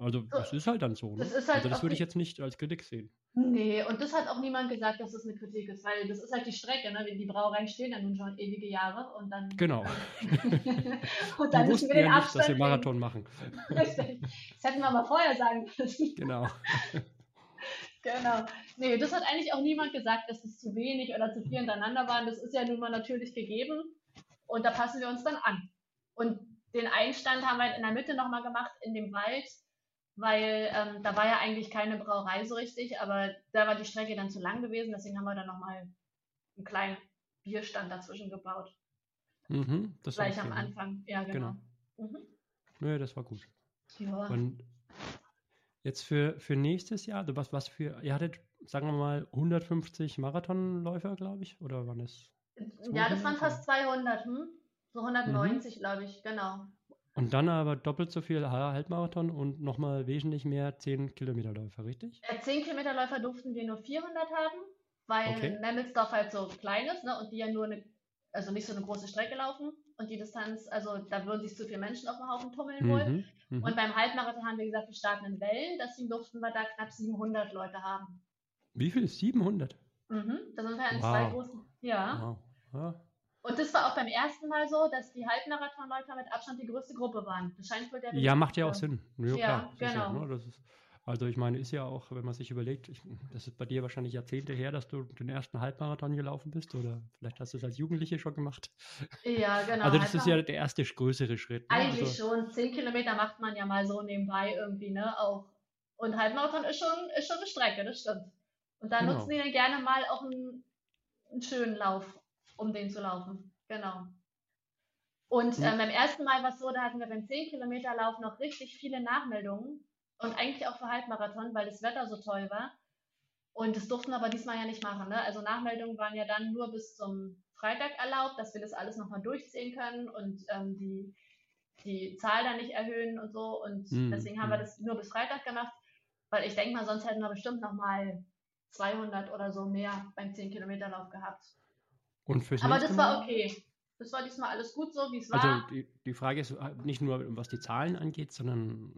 Also das ist halt dann so. Ne? Das halt also das würde ich jetzt nicht als Kritik sehen. Nee, und das hat auch niemand gesagt, dass das eine Kritik ist, weil das ist halt die Strecke, ne? Die Brauereien stehen ja nun schon ewige Jahre und dann. Genau. und dann müssen wir den ja nicht, dass Abstand. wir Marathon machen. Richtig. Das hätten wir mal vorher sagen müssen. Genau. Genau. Nee, das hat eigentlich auch niemand gesagt, dass es zu wenig oder zu viel hintereinander waren. Das ist ja nun mal natürlich gegeben. Und da passen wir uns dann an. Und den Einstand haben wir halt in der Mitte nochmal gemacht, in dem Wald, weil ähm, da war ja eigentlich keine Brauerei so richtig, aber da war die Strecke dann zu lang gewesen. Deswegen haben wir dann nochmal einen kleinen Bierstand dazwischen gebaut. Mhm, das war Gleich am ne? Anfang. Ja, genau. Mhm. Nö, das war gut. Ja. Und jetzt für, für nächstes Jahr, also was, was für, ihr hattet, sagen wir mal, 150 Marathonläufer, glaube ich, oder waren es? ja, das 200 waren fast 200, hm? So 190, glaube ich, genau. Und dann aber doppelt so viel Ha- Halbmarathon und nochmal wesentlich mehr 10 Kilometerläufer, richtig? Äh, 10 Kilometerläufer durften wir nur 400 haben, weil Okay. Memmelsdorf halt so klein ist ne, und die ja nur eine, also nicht so eine große Strecke laufen und die Distanz, also da würden sich zu viele Menschen auf dem Haufen tummeln. Mhm, mhm. Und beim Halbmarathon haben wir gesagt, wir starten in Wellen, deswegen durften wir da knapp 700 Leute haben. Wie viel? 700? Mhm, da sind wir in Wow. zwei großen, ja. Wow. Ja. Und das war auch beim ersten Mal so, dass die Halbmarathonläufer mit Abstand die größte Gruppe waren. Das scheint wohl der Ja, macht ja auch Sinn. Ja, Ja, klar, genau. ne, das ist, also ich meine, ist ja auch, wenn man sich überlegt, ich, das ist bei dir wahrscheinlich Jahrzehnte her, dass du den ersten Halbmarathon gelaufen bist oder vielleicht hast du es als Jugendliche schon gemacht. Ja, genau. also das ist ja Halbmarathon- der erste größere Schritt. Ne? Eigentlich also, schon. 10 Kilometer macht man ja mal so nebenbei irgendwie, ne? Auch. Und Halbmarathon ist schon, ist schon eine Strecke, das stimmt. Und da Genau. nutzen die dann gerne mal auch einen, einen schönen Lauf, um den zu laufen. Genau. Und Mhm. ähm, beim ersten Mal war es so, da hatten wir beim 10 Kilometer Lauf noch richtig viele Nachmeldungen. Und eigentlich auch für Halbmarathon, weil das Wetter so toll war. Und das durften wir aber diesmal ja nicht machen. Ne? Also Nachmeldungen waren ja dann nur bis zum Freitag erlaubt, dass wir das alles nochmal durchziehen können und ähm, die, die Zahl dann nicht erhöhen und so. Und Mhm, deswegen haben wir mhm. das nur bis Freitag gemacht, weil ich denke mal, sonst hätten wir bestimmt nochmal 200 oder so mehr beim 10-Kilometer-Lauf gehabt. Und fürs Aber das war okay. Das war diesmal alles gut so, wie es war. Also die, die Frage ist äh, nicht nur, was die Zahlen angeht, sondern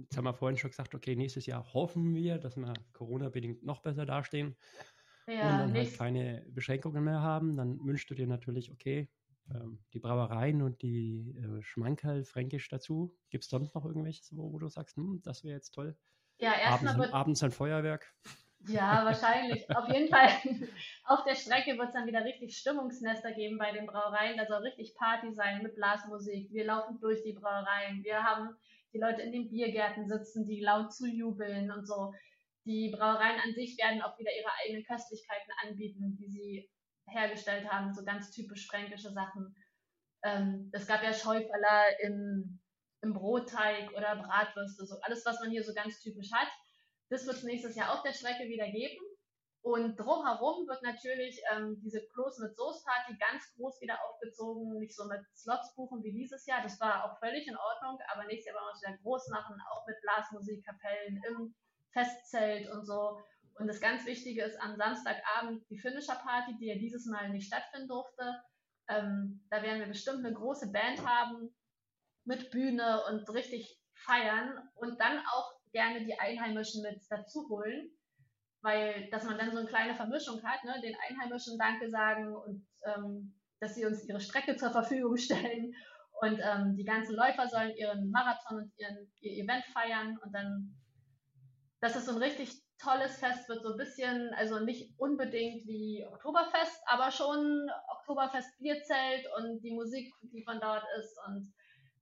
jetzt haben wir vorhin schon gesagt, okay, nächstes Jahr hoffen wir, dass wir Corona-bedingt noch besser dastehen und ja, dann halt nächst- keine Beschränkungen mehr haben. Dann wünschst du dir natürlich, okay, ähm, die Brauereien und die äh, Schmankerl Fränkisch dazu. Gibt es sonst noch irgendwelches, wo, wo du sagst, hm, das wäre jetzt toll? ja, Abends, erstmal wird abends ein Feuerwerk. Ja, wahrscheinlich. Auf jeden Fall. Auf der Strecke wird es dann wieder richtig Stimmungsnester geben bei den Brauereien. Da soll richtig Party sein mit Blasmusik. Wir laufen durch die Brauereien. Wir haben die Leute in den Biergärten sitzen, die laut zujubeln und so. Die Brauereien an sich werden auch wieder ihre eigenen Köstlichkeiten anbieten, die sie hergestellt haben. So ganz typisch fränkische Sachen. Ähm, es gab ja Schäuferler im, im Brotteig oder Bratwürste. So alles, was man hier so ganz typisch hat. Das wird es nächstes Jahr auf der Strecke wieder geben. Und drumherum wird natürlich ähm, diese Klos mit Soßparty ganz groß wieder aufgezogen, nicht so mit Slots buchen wie dieses Jahr. Das war auch völlig in Ordnung, aber nächstes Jahr wollen wir es wieder groß machen, auch mit Blasmusik, Kapellen im Festzelt und so. Und das ganz Wichtige ist am Samstagabend die Finisher Party, die ja dieses Mal nicht stattfinden durfte. Ähm, da werden wir bestimmt eine große Band haben mit Bühne und richtig feiern und dann auch gerne die Einheimischen mit dazu holen, weil dass man dann so eine kleine Vermischung hat, ne? den Einheimischen Danke sagen und ähm, dass sie uns ihre Strecke zur Verfügung stellen und ähm, die ganzen Läufer sollen ihren Marathon und ihren, ihr Event feiern und dann, dass es so ein richtig tolles Fest, wird so ein bisschen, also nicht unbedingt wie Oktoberfest, aber schon Oktoberfest Bierzelt und die Musik, die von dort ist und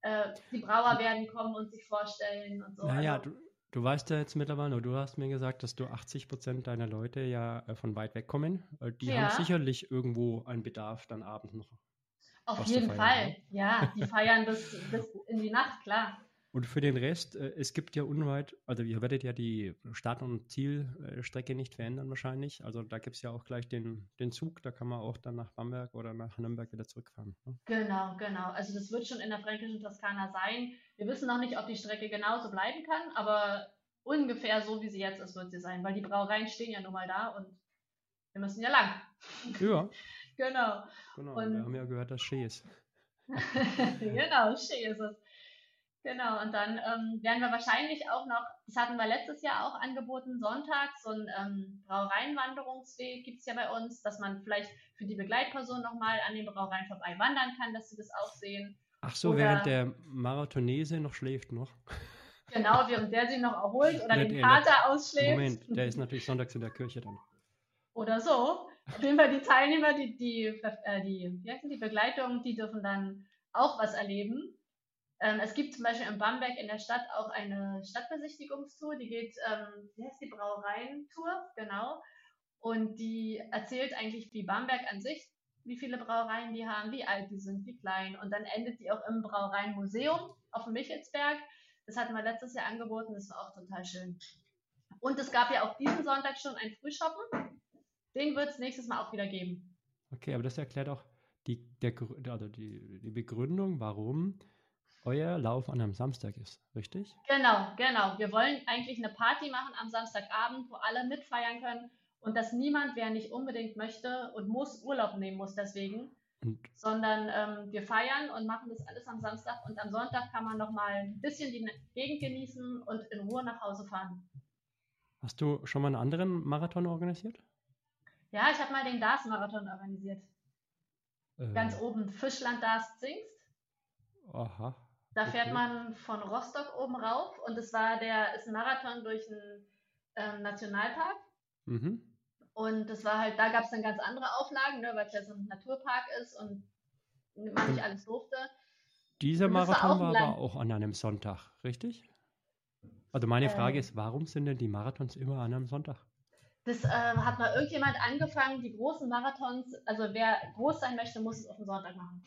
äh, die Brauer werden kommen und sich vorstellen und so. Naja, also, du, du weißt ja jetzt mittlerweile, du hast mir gesagt, dass du 80 Prozent deiner Leute ja äh, von weit weg kommen. Äh, Die Ja. haben sicherlich irgendwo einen Bedarf dann abends noch. auf jeden Fall, ne? ja, die feiern bis, bis in die Nacht, klar. Und für den Rest, äh, es gibt ja unweit, also ihr werdet ja die Start- und Zielstrecke nicht verändern wahrscheinlich. Also da gibt es ja auch gleich den, den Zug, da kann man auch dann nach Bamberg oder nach Nürnberg wieder zurückfahren. Ne? Genau, genau. Also das wird schon in der fränkischen Toskana sein. Wir wissen noch nicht, ob die Strecke genauso bleiben kann, aber ungefähr so, wie sie jetzt ist, wird sie sein, weil die Brauereien stehen ja nun mal da und wir müssen ja lang. Ja, Genau, genau. Und- wir haben ja gehört, dass Schee ist. genau, schön ist es. Genau, und dann ähm, werden wir wahrscheinlich auch noch, das hatten wir letztes Jahr auch angeboten, Sonntag, so ein ähm, Brauereienwanderungsweg gibt es ja bei uns, dass man vielleicht für die Begleitperson nochmal an den Brauereien vorbei wandern kann, dass sie das auch sehen. Ach so, Oder- während der Marathonese noch schläft noch. Genau, während der sich noch erholt oder den der- Kater ausschläft. Moment, der ist natürlich sonntags in der Kirche dann. oder so. Auf jeden Fall die Teilnehmer, die, die, äh, die, wie heißen die Begleitung, die dürfen dann auch was erleben. Ähm, es gibt zum Beispiel in Bamberg in der Stadt auch eine Stadtbesichtigungstour, die geht, ähm, wie heißt die Brauereientour, genau. Und die erzählt eigentlich wie Bamberg an sich, wie viele Brauereien die haben, wie alt die sind, wie klein. Und dann endet die auch im Brauereienmuseum auf dem Michelsberg. Das hatten wir letztes Jahr angeboten, das war auch total schön. Und es gab ja auch diesen Sonntag schon ein Frühshoppen. Den wird es nächstes Mal auch wieder geben. Okay, aber das erklärt auch die, der, also die, die Begründung, warum euer Lauf an einem Samstag ist, richtig? Genau, genau. Wir wollen eigentlich eine Party machen am Samstagabend, wo alle mitfeiern können und dass niemand, wer nicht unbedingt möchte und muss, Urlaub nehmen muss deswegen, Und sondern ähm, wir feiern und machen das alles am Samstag und am Sonntag kann man nochmal ein bisschen die Gegend genießen und in Ruhe nach Hause fahren. hast du schon mal einen anderen Marathon organisiert? Ja, ich habe mal den DARS-Marathon organisiert. Äh, Ganz oben, Fischland Darst Zingst. Aha. Da fährt Okay. man von Rostock oben rauf und es war der, ist ein Marathon durch einen ähm, Nationalpark. Mhm. Und das war halt, da gab es dann ganz andere Auflagen, ne, weil es ja so ein Naturpark ist und man nicht alles durfte. Dieser Und war Marathon war lang. aber auch an einem Sonntag, richtig? Also meine Äh. Frage ist, warum sind denn die Marathons immer an einem Sonntag? Das äh, hat mal irgendjemand angefangen, die großen Marathons, also wer groß sein möchte, muss es auf den Sonntag machen.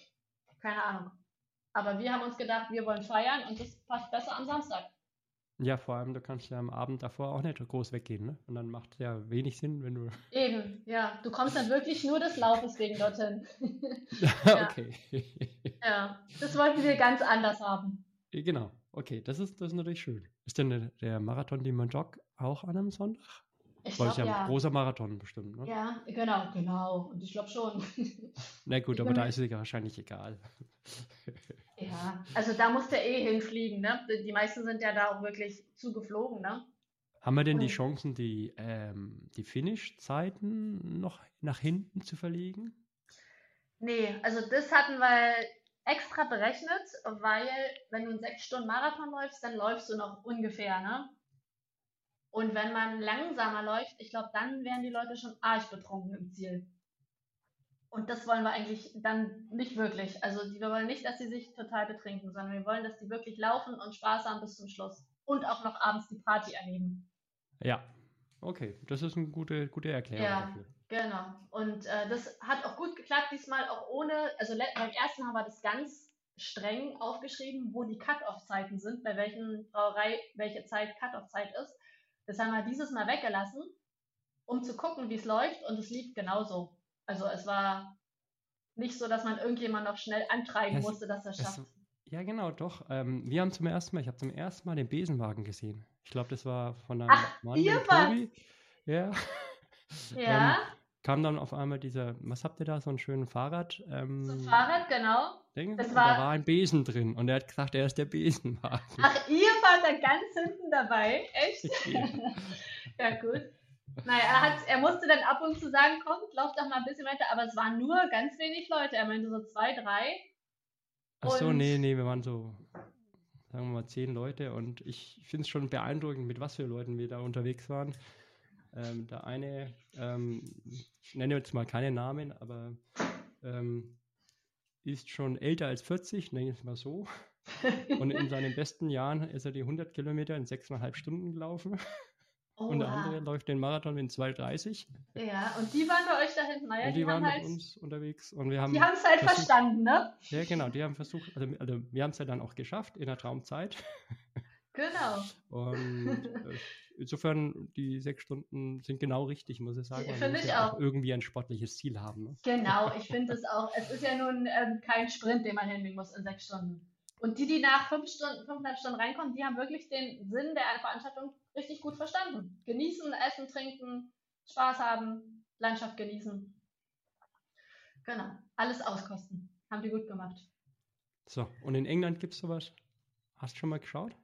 Keine Ahnung. Aber wir haben uns gedacht, wir wollen feiern und das passt besser am Samstag. Ja, vor allem, du kannst ja am Abend davor auch nicht groß weggehen, ne? Und dann macht es ja wenig Sinn, wenn du. Eben, ja. Du kommst dann wirklich nur des Laufes wegen dorthin. Ja. okay. ja, das wollten wir ganz anders haben. genau. Okay, das ist, das ist natürlich schön. Ist denn der, der Marathon die Montauk auch an einem Sonntag? Ich glaube ja ein ja. großer Marathon bestimmt, ne? Ja, genau, genau. Und ich glaube schon. Na gut, Ich aber da ist es ja wahrscheinlich egal. Ja, also da muss der eh hinfliegen, ne? Die meisten sind ja da auch wirklich zugeflogen, ne? Haben wir denn die Chancen, die, ähm, die Finish-Zeiten noch nach hinten zu verlegen? Nee, also das hatten wir extra berechnet, weil wenn du einen sechs Stunden Marathon läufst, dann läufst du noch ungefähr, ne? Und wenn man langsamer läuft, ich glaube, dann wären die Leute schon arg betrunken im Ziel. Und das wollen wir eigentlich dann nicht wirklich. Also wir wollen nicht, dass sie sich total betrinken, sondern wir wollen, dass die wirklich laufen und Spaß haben bis zum Schluss. Und auch noch abends die Party erleben. Ja. Okay, das ist eine gute, gute Erklärung Ja. dafür. Genau. Und äh, das hat auch gut geklappt, diesmal auch ohne, also beim ersten Mal war das ganz streng aufgeschrieben, wo die Cut-Off-Zeiten sind, bei welchen Brauerei welche Zeit Cut-Off-Zeit ist. Das haben wir dieses Mal weggelassen, um zu gucken, wie es läuft und es lief genauso. Also es war nicht so, dass man irgendjemand noch schnell antreiben Es- musste, dass er es es- schafft. Ja, genau, doch. Ähm, wir haben zum ersten Mal, ich habe zum ersten Mal den Besenwagen gesehen. Ich glaube, das war von einem Ach, Mann, ihr. Tobi. Ja. Ja, Kam dann auf einmal dieser, was habt ihr da, so einen schönen Fahrrad? Ähm, so ein Fahrrad, genau. Ding? das war- da war ein Besen drin und er hat gesagt, er ist der Besenwagen. Ach, ihr wart da ganz hinten dabei, echt? Ja. Ja, gut. Naja, er, hat, er musste dann ab und zu sagen, kommt, lauf doch mal ein bisschen weiter, aber es waren nur ganz wenig Leute. Er meinte so zwei, drei. Ach so, nee, nee, wir waren so, sagen wir mal, zehn Leute und ich finde es schon beeindruckend, mit was für Leuten wir da unterwegs waren. Ähm, der eine, ähm, ich nenne jetzt mal keine Namen, aber ähm, ist schon älter als 40, nenne ich es mal so. Und in seinen besten Jahren ist er die 100 Kilometer in sechseinhalb Stunden gelaufen. Und der Oha. andere läuft den Marathon in 2,30. Ja, und die waren bei euch da hinten. Naja, und die, die waren mit halt, uns unterwegs. Und wir haben die haben es halt versucht- verstanden, ne? Ja, genau, die haben versucht, also, also wir haben es ja dann auch geschafft in der Traumzeit. Genau. Und äh, insofern, die sechs Stunden sind genau richtig, muss ich sagen. Ja, Man finde muss ich ja auch. irgendwie ein sportliches Ziel haben. Ne? Genau, ich finde es auch. Es ist ja nun ähm, kein Sprint, den man hinlegen muss in sechs Stunden. Und die, die nach fünf Stunden, fünfeinhalb Stunden reinkommen, die haben wirklich den Sinn der Veranstaltung richtig gut verstanden. Genießen, essen, trinken, Spaß haben, Landschaft genießen. Genau, alles auskosten. Haben die gut gemacht. So, und in England gibt es sowas. Hast du schon mal geschaut?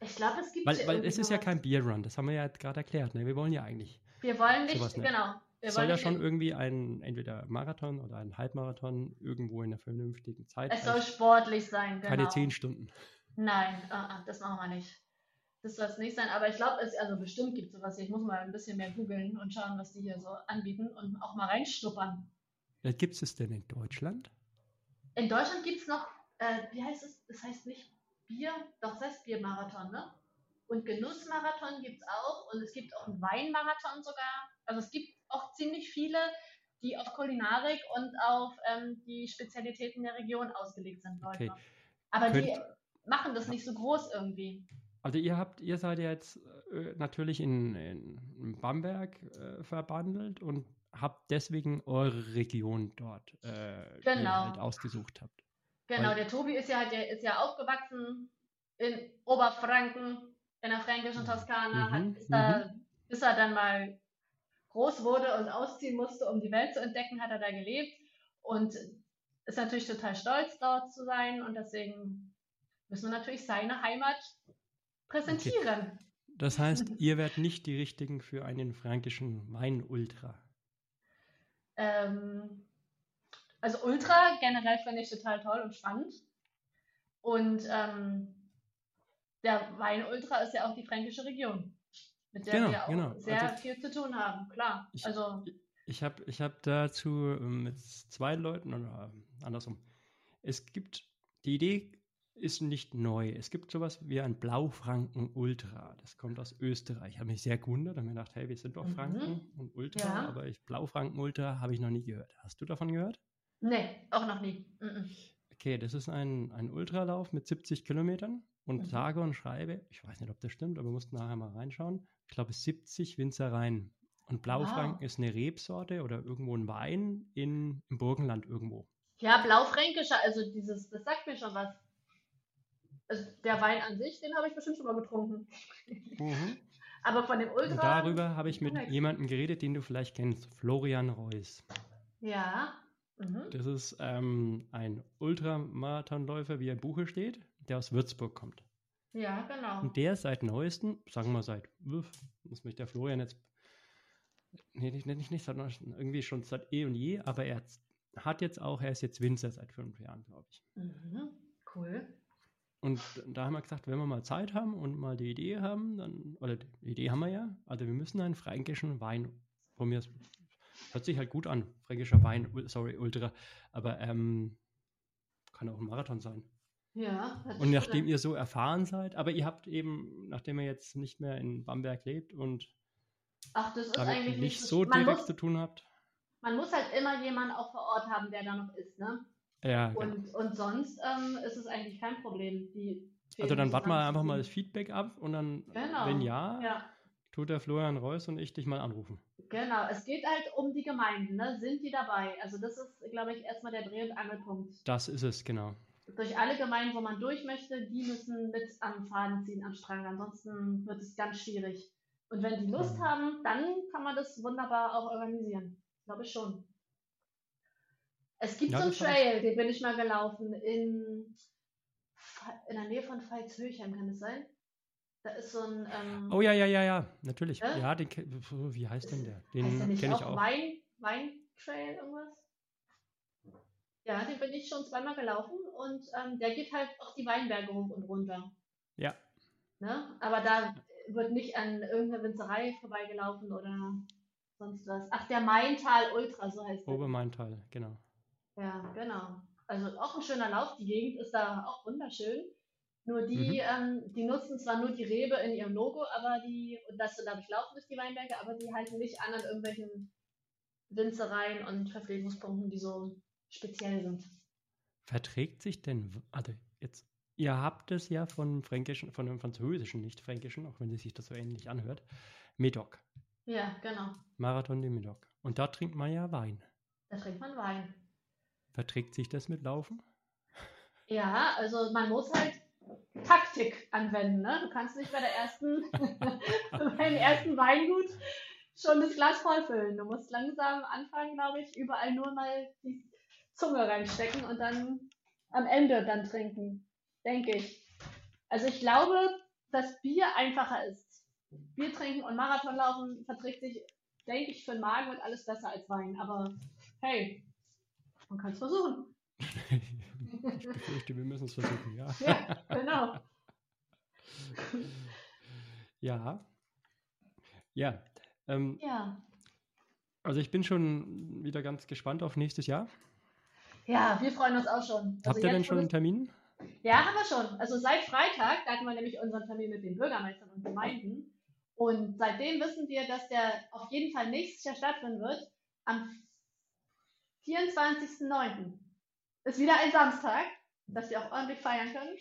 Ich glaube, es gibt Weil, weil es ist ja kein Beer Run, das haben wir ja gerade erklärt. Ne? Wir wollen ja eigentlich. Wir wollen nicht, nicht. genau. Es soll ja schon irgendwie ein entweder Marathon oder ein Halbmarathon irgendwo in einer vernünftigen Zeit. Es soll sportlich sein, genau. keine zehn Stunden. Nein, ah, das machen wir nicht. Das soll es nicht sein, aber ich glaube, es also bestimmt gibt sowas. hier. Ich muss mal ein bisschen mehr googeln und schauen, was die hier so anbieten und auch mal reinschnuppern. Gibt es es denn in Deutschland? In Deutschland gibt es noch, äh, wie heißt es? Das heißt nicht Bier, doch, das heißt Biermarathon, ne? Und Genussmarathon gibt es auch und es gibt auch einen Weinmarathon sogar. Also es gibt auch ziemlich viele, die auf Kulinarik und auf ähm, die Spezialitäten der Region ausgelegt sind. in Okay. Aber die Könnt- machen das nicht so groß irgendwie. Also ihr habt, ihr seid ja jetzt äh, natürlich in, in Bamberg äh, verbandelt und habt deswegen eure Region dort, äh, Genau. halt ausgesucht habt. Genau, Weil- der Tobi ist ja halt, der ist ja aufgewachsen in Oberfranken, in der fränkischen Toskana, Mhm, hat, ist da, bis er dann mal groß wurde und ausziehen musste, um die Welt zu entdecken, hat er da gelebt und ist natürlich total stolz, dort zu sein und deswegen müssen wir natürlich seine Heimat präsentieren. Das heißt, ihr werdet nicht die richtigen für einen fränkischen Wein-Ultra. Ähm, also Ultra generell finde ich total toll und spannend. Und ähm, der Wein Ultra ist ja auch die fränkische Region, mit der Genau, wir auch genau. sehr Also- viel zu tun haben, klar. Ich- also Ich habe ich hab dazu ähm, mit zwei Leuten, oder andersrum, es gibt, die Idee ist nicht neu. Es gibt sowas wie ein Blaufranken Ultra. Das kommt aus Österreich. Ich habe mich sehr gewundert und mir gedacht, hey, wir sind doch Mhm. Franken und Ultra, Ja. aber ich, Blaufranken Ultra habe ich noch nie gehört. Hast du davon gehört? nee, auch noch nie. Mhm. Okay, das ist ein, ein Ultralauf mit 70 Kilometern und Mhm. sage und schreibe, ich weiß nicht, ob das stimmt, aber wir mussten nachher mal reinschauen. Ich glaube, 70 Winzereien. Und Blaufranken Wow. ist eine Rebsorte oder irgendwo ein Wein in, im Burgenland irgendwo. Ja, Blaufränkischer, also dieses, das sagt mir schon was. Also der Wein an sich, den habe ich bestimmt schon mal getrunken. Aber von dem Ultra. Und darüber habe ich mit Korrekt. jemandem geredet, den du vielleicht kennst, Florian Reuss. Ja. Mhm. Das ist ähm, ein Ultramarathonläufer, wie er im Buche steht, der aus Würzburg kommt. Ja, genau. Und der seit neuestem, sagen wir seit, muss mich der Florian jetzt, nee, nicht, nicht, nicht irgendwie schon seit eh und je, aber er hat jetzt auch, er ist jetzt Winzer seit fünf Jahren, glaube ich. Mhm. Cool. Und da haben wir gesagt, wenn wir mal Zeit haben und mal die Idee haben, dann, oder die Idee haben wir ja, also wir müssen einen fränkischen Wein, von mir hört sich halt gut an, fränkischer Wein, sorry, Ultra, aber ähm, kann auch ein Marathon sein. Ja. Und nachdem ihr so erfahren seid, aber ihr habt eben, nachdem ihr jetzt nicht mehr in Bamberg lebt und Ach, das ist eigentlich nicht so direkt muss, zu tun habt. man muss halt immer jemanden auch vor Ort haben, der da noch ist, ne? Ja, genau. Und, und sonst ähm, ist es eigentlich kein Problem. Die Also dann warten wir einfach mal das. Feedback ab und dann, Genau. wenn ja, Ja, tut der Florian Reuss und ich dich mal anrufen. genau. Es geht halt um die Gemeinden, ne? Sind die dabei? Also das ist, glaube ich, erstmal der Dreh- und Angelpunkt. Das ist es, genau. Durch alle Gemeinden, wo man durch möchte, die müssen mit am Faden ziehen, am Strang. Ansonsten wird es ganz schwierig. Und wenn die Lust Mhm. haben, dann kann man das wunderbar auch organisieren. Glaube ich schon. Es gibt Ja, so einen Trail, den bin ich mal gelaufen in, in der Nähe von Veitshöchheim, kann das sein? Da ist so ein, ähm, Oh ja, ja, ja, ja, natürlich. Ja? Ja, den, wie heißt denn der? der Den kenne ich auch auch. Wein, Weintrail irgendwas? Ja, den bin ich schon zweimal gelaufen und ähm, der geht halt auch die Weinberge hoch und runter. Ja. Ne? Aber da wird nicht an irgendeiner Winzerei vorbeigelaufen oder sonst was. Ach, der Maintal Ultra, so heißt es. Obermaintal, genau. Ja, genau. Also auch ein schöner Lauf. Die Gegend ist da auch wunderschön. Nur die, Mhm. ähm, die nutzen zwar nur die Rebe in ihrem Logo, aber die, und dass du dadurch laufen durch die Weinberge, aber die halten nicht an an irgendwelchen Winzereien und Verpflegungspunkten, die so speziell sind. Verträgt sich denn, also jetzt, ihr habt es ja von Fränkischen, von dem Französischen, nicht Fränkischen, auch wenn sich das so ähnlich anhört, Medoc, Ja, genau. Marathon de Medoc. Und da trinkt man ja Wein. Da trinkt man Wein. Verträgt sich das mit Laufen? Ja, also man muss halt Taktik anwenden. Ne? Du kannst nicht bei der ersten, beim ersten Weingut schon das Glas vollfüllen. Du musst langsam anfangen, glaube ich, überall nur mal die Zunge reinstecken und dann am Ende dann trinken, denke ich. Also ich glaube, dass Bier einfacher ist. Bier trinken und Marathon laufen verträgt sich, denke ich, für den Magen und alles besser als Wein. Aber hey, man kann es versuchen. ich befürchte, wir müssen es versuchen, ja. Ja, genau. Ja. Ja. Ähm, Ja. also ich bin schon wieder ganz gespannt auf nächstes Jahr. Ja, wir freuen uns auch schon. Also Habt ihr denn schon einen Termin? Ja, haben wir schon. Also seit Freitag, da hatten wir nämlich unseren Termin mit den Bürgermeistern und Gemeinden. Und seitdem wissen wir, dass der auf jeden Fall nächstes Jahr stattfinden wird. Am 24.09. Ist wieder ein Samstag, dass wir auch ordentlich feiern können.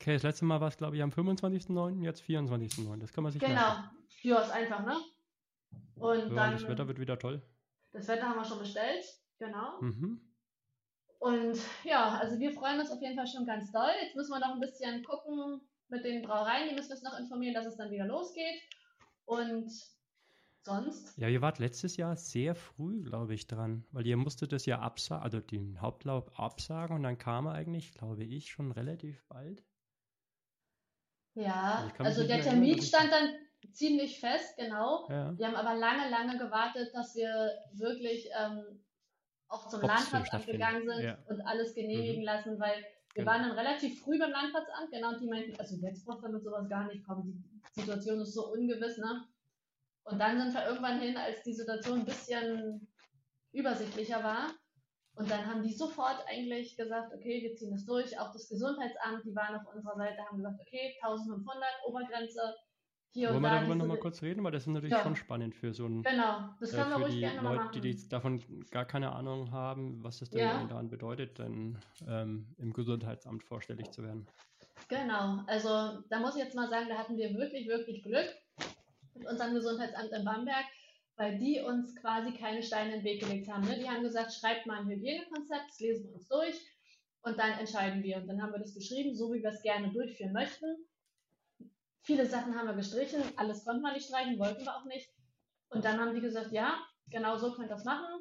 Okay, das letzte Mal war es, glaube ich, am 25.09., jetzt 24.09. Das kann man sich Genau. merken. Ja, ist einfach, ne? Und Ja, dann, das Wetter wird wieder toll. das Wetter haben wir schon bestellt. Genau. Mhm. Und ja, also wir freuen uns auf jeden Fall schon ganz doll. Jetzt müssen wir noch ein bisschen gucken mit den Brauereien. Die müssen wir noch informieren, dass es dann wieder losgeht. Und sonst, Ja, ihr wart letztes Jahr sehr früh, glaube ich, dran, weil ihr musstet das ja absagen, also den Hauptlauf absagen und dann kam er eigentlich, glaube ich, schon relativ bald. ja, also nicht der Termin stand dann ziemlich fest, genau. Ja. Wir haben aber lange, lange gewartet, dass wir wirklich ähm, auch zum so Landratsamt gegangen sind ja. und alles genehmigen Mhm. lassen, weil wir Genau. waren dann relativ früh beim Landratsamt, genau, und die meinten, also jetzt braucht damit sowas gar nicht kommen. Die Situation ist so ungewiss, ne? Und dann sind wir irgendwann hin, als die Situation ein bisschen übersichtlicher war. Und dann haben die sofort eigentlich gesagt, okay, wir ziehen das durch. Auch das Gesundheitsamt, die waren auf unserer Seite, haben gesagt, okay, 1500 Obergrenze. Hier Wollen und wir da. darüber diese- nochmal kurz reden, weil das ist natürlich Ja. schon spannend für so ein Genau, das äh, können wir für ruhig die gerne Leute, machen. die jetzt davon gar keine Ahnung haben, was das denn Ja. momentan bedeutet, dann ähm, im Gesundheitsamt vorstellig zu werden. Genau, also da muss ich jetzt mal sagen, da hatten wir wirklich, wirklich Glück mit unserem Gesundheitsamt in Bamberg, weil die uns quasi keine Steine in den Weg gelegt haben. Ne? Die haben gesagt, schreibt mal ein Hygienekonzept, das lesen wir uns durch und dann entscheiden wir. Und dann haben wir das geschrieben, so wie wir es gerne durchführen möchten. Viele Sachen haben wir gestrichen, alles konnten wir nicht streichen, wollten wir auch nicht. Und dann haben die gesagt, ja, genau so könnt ihr das machen.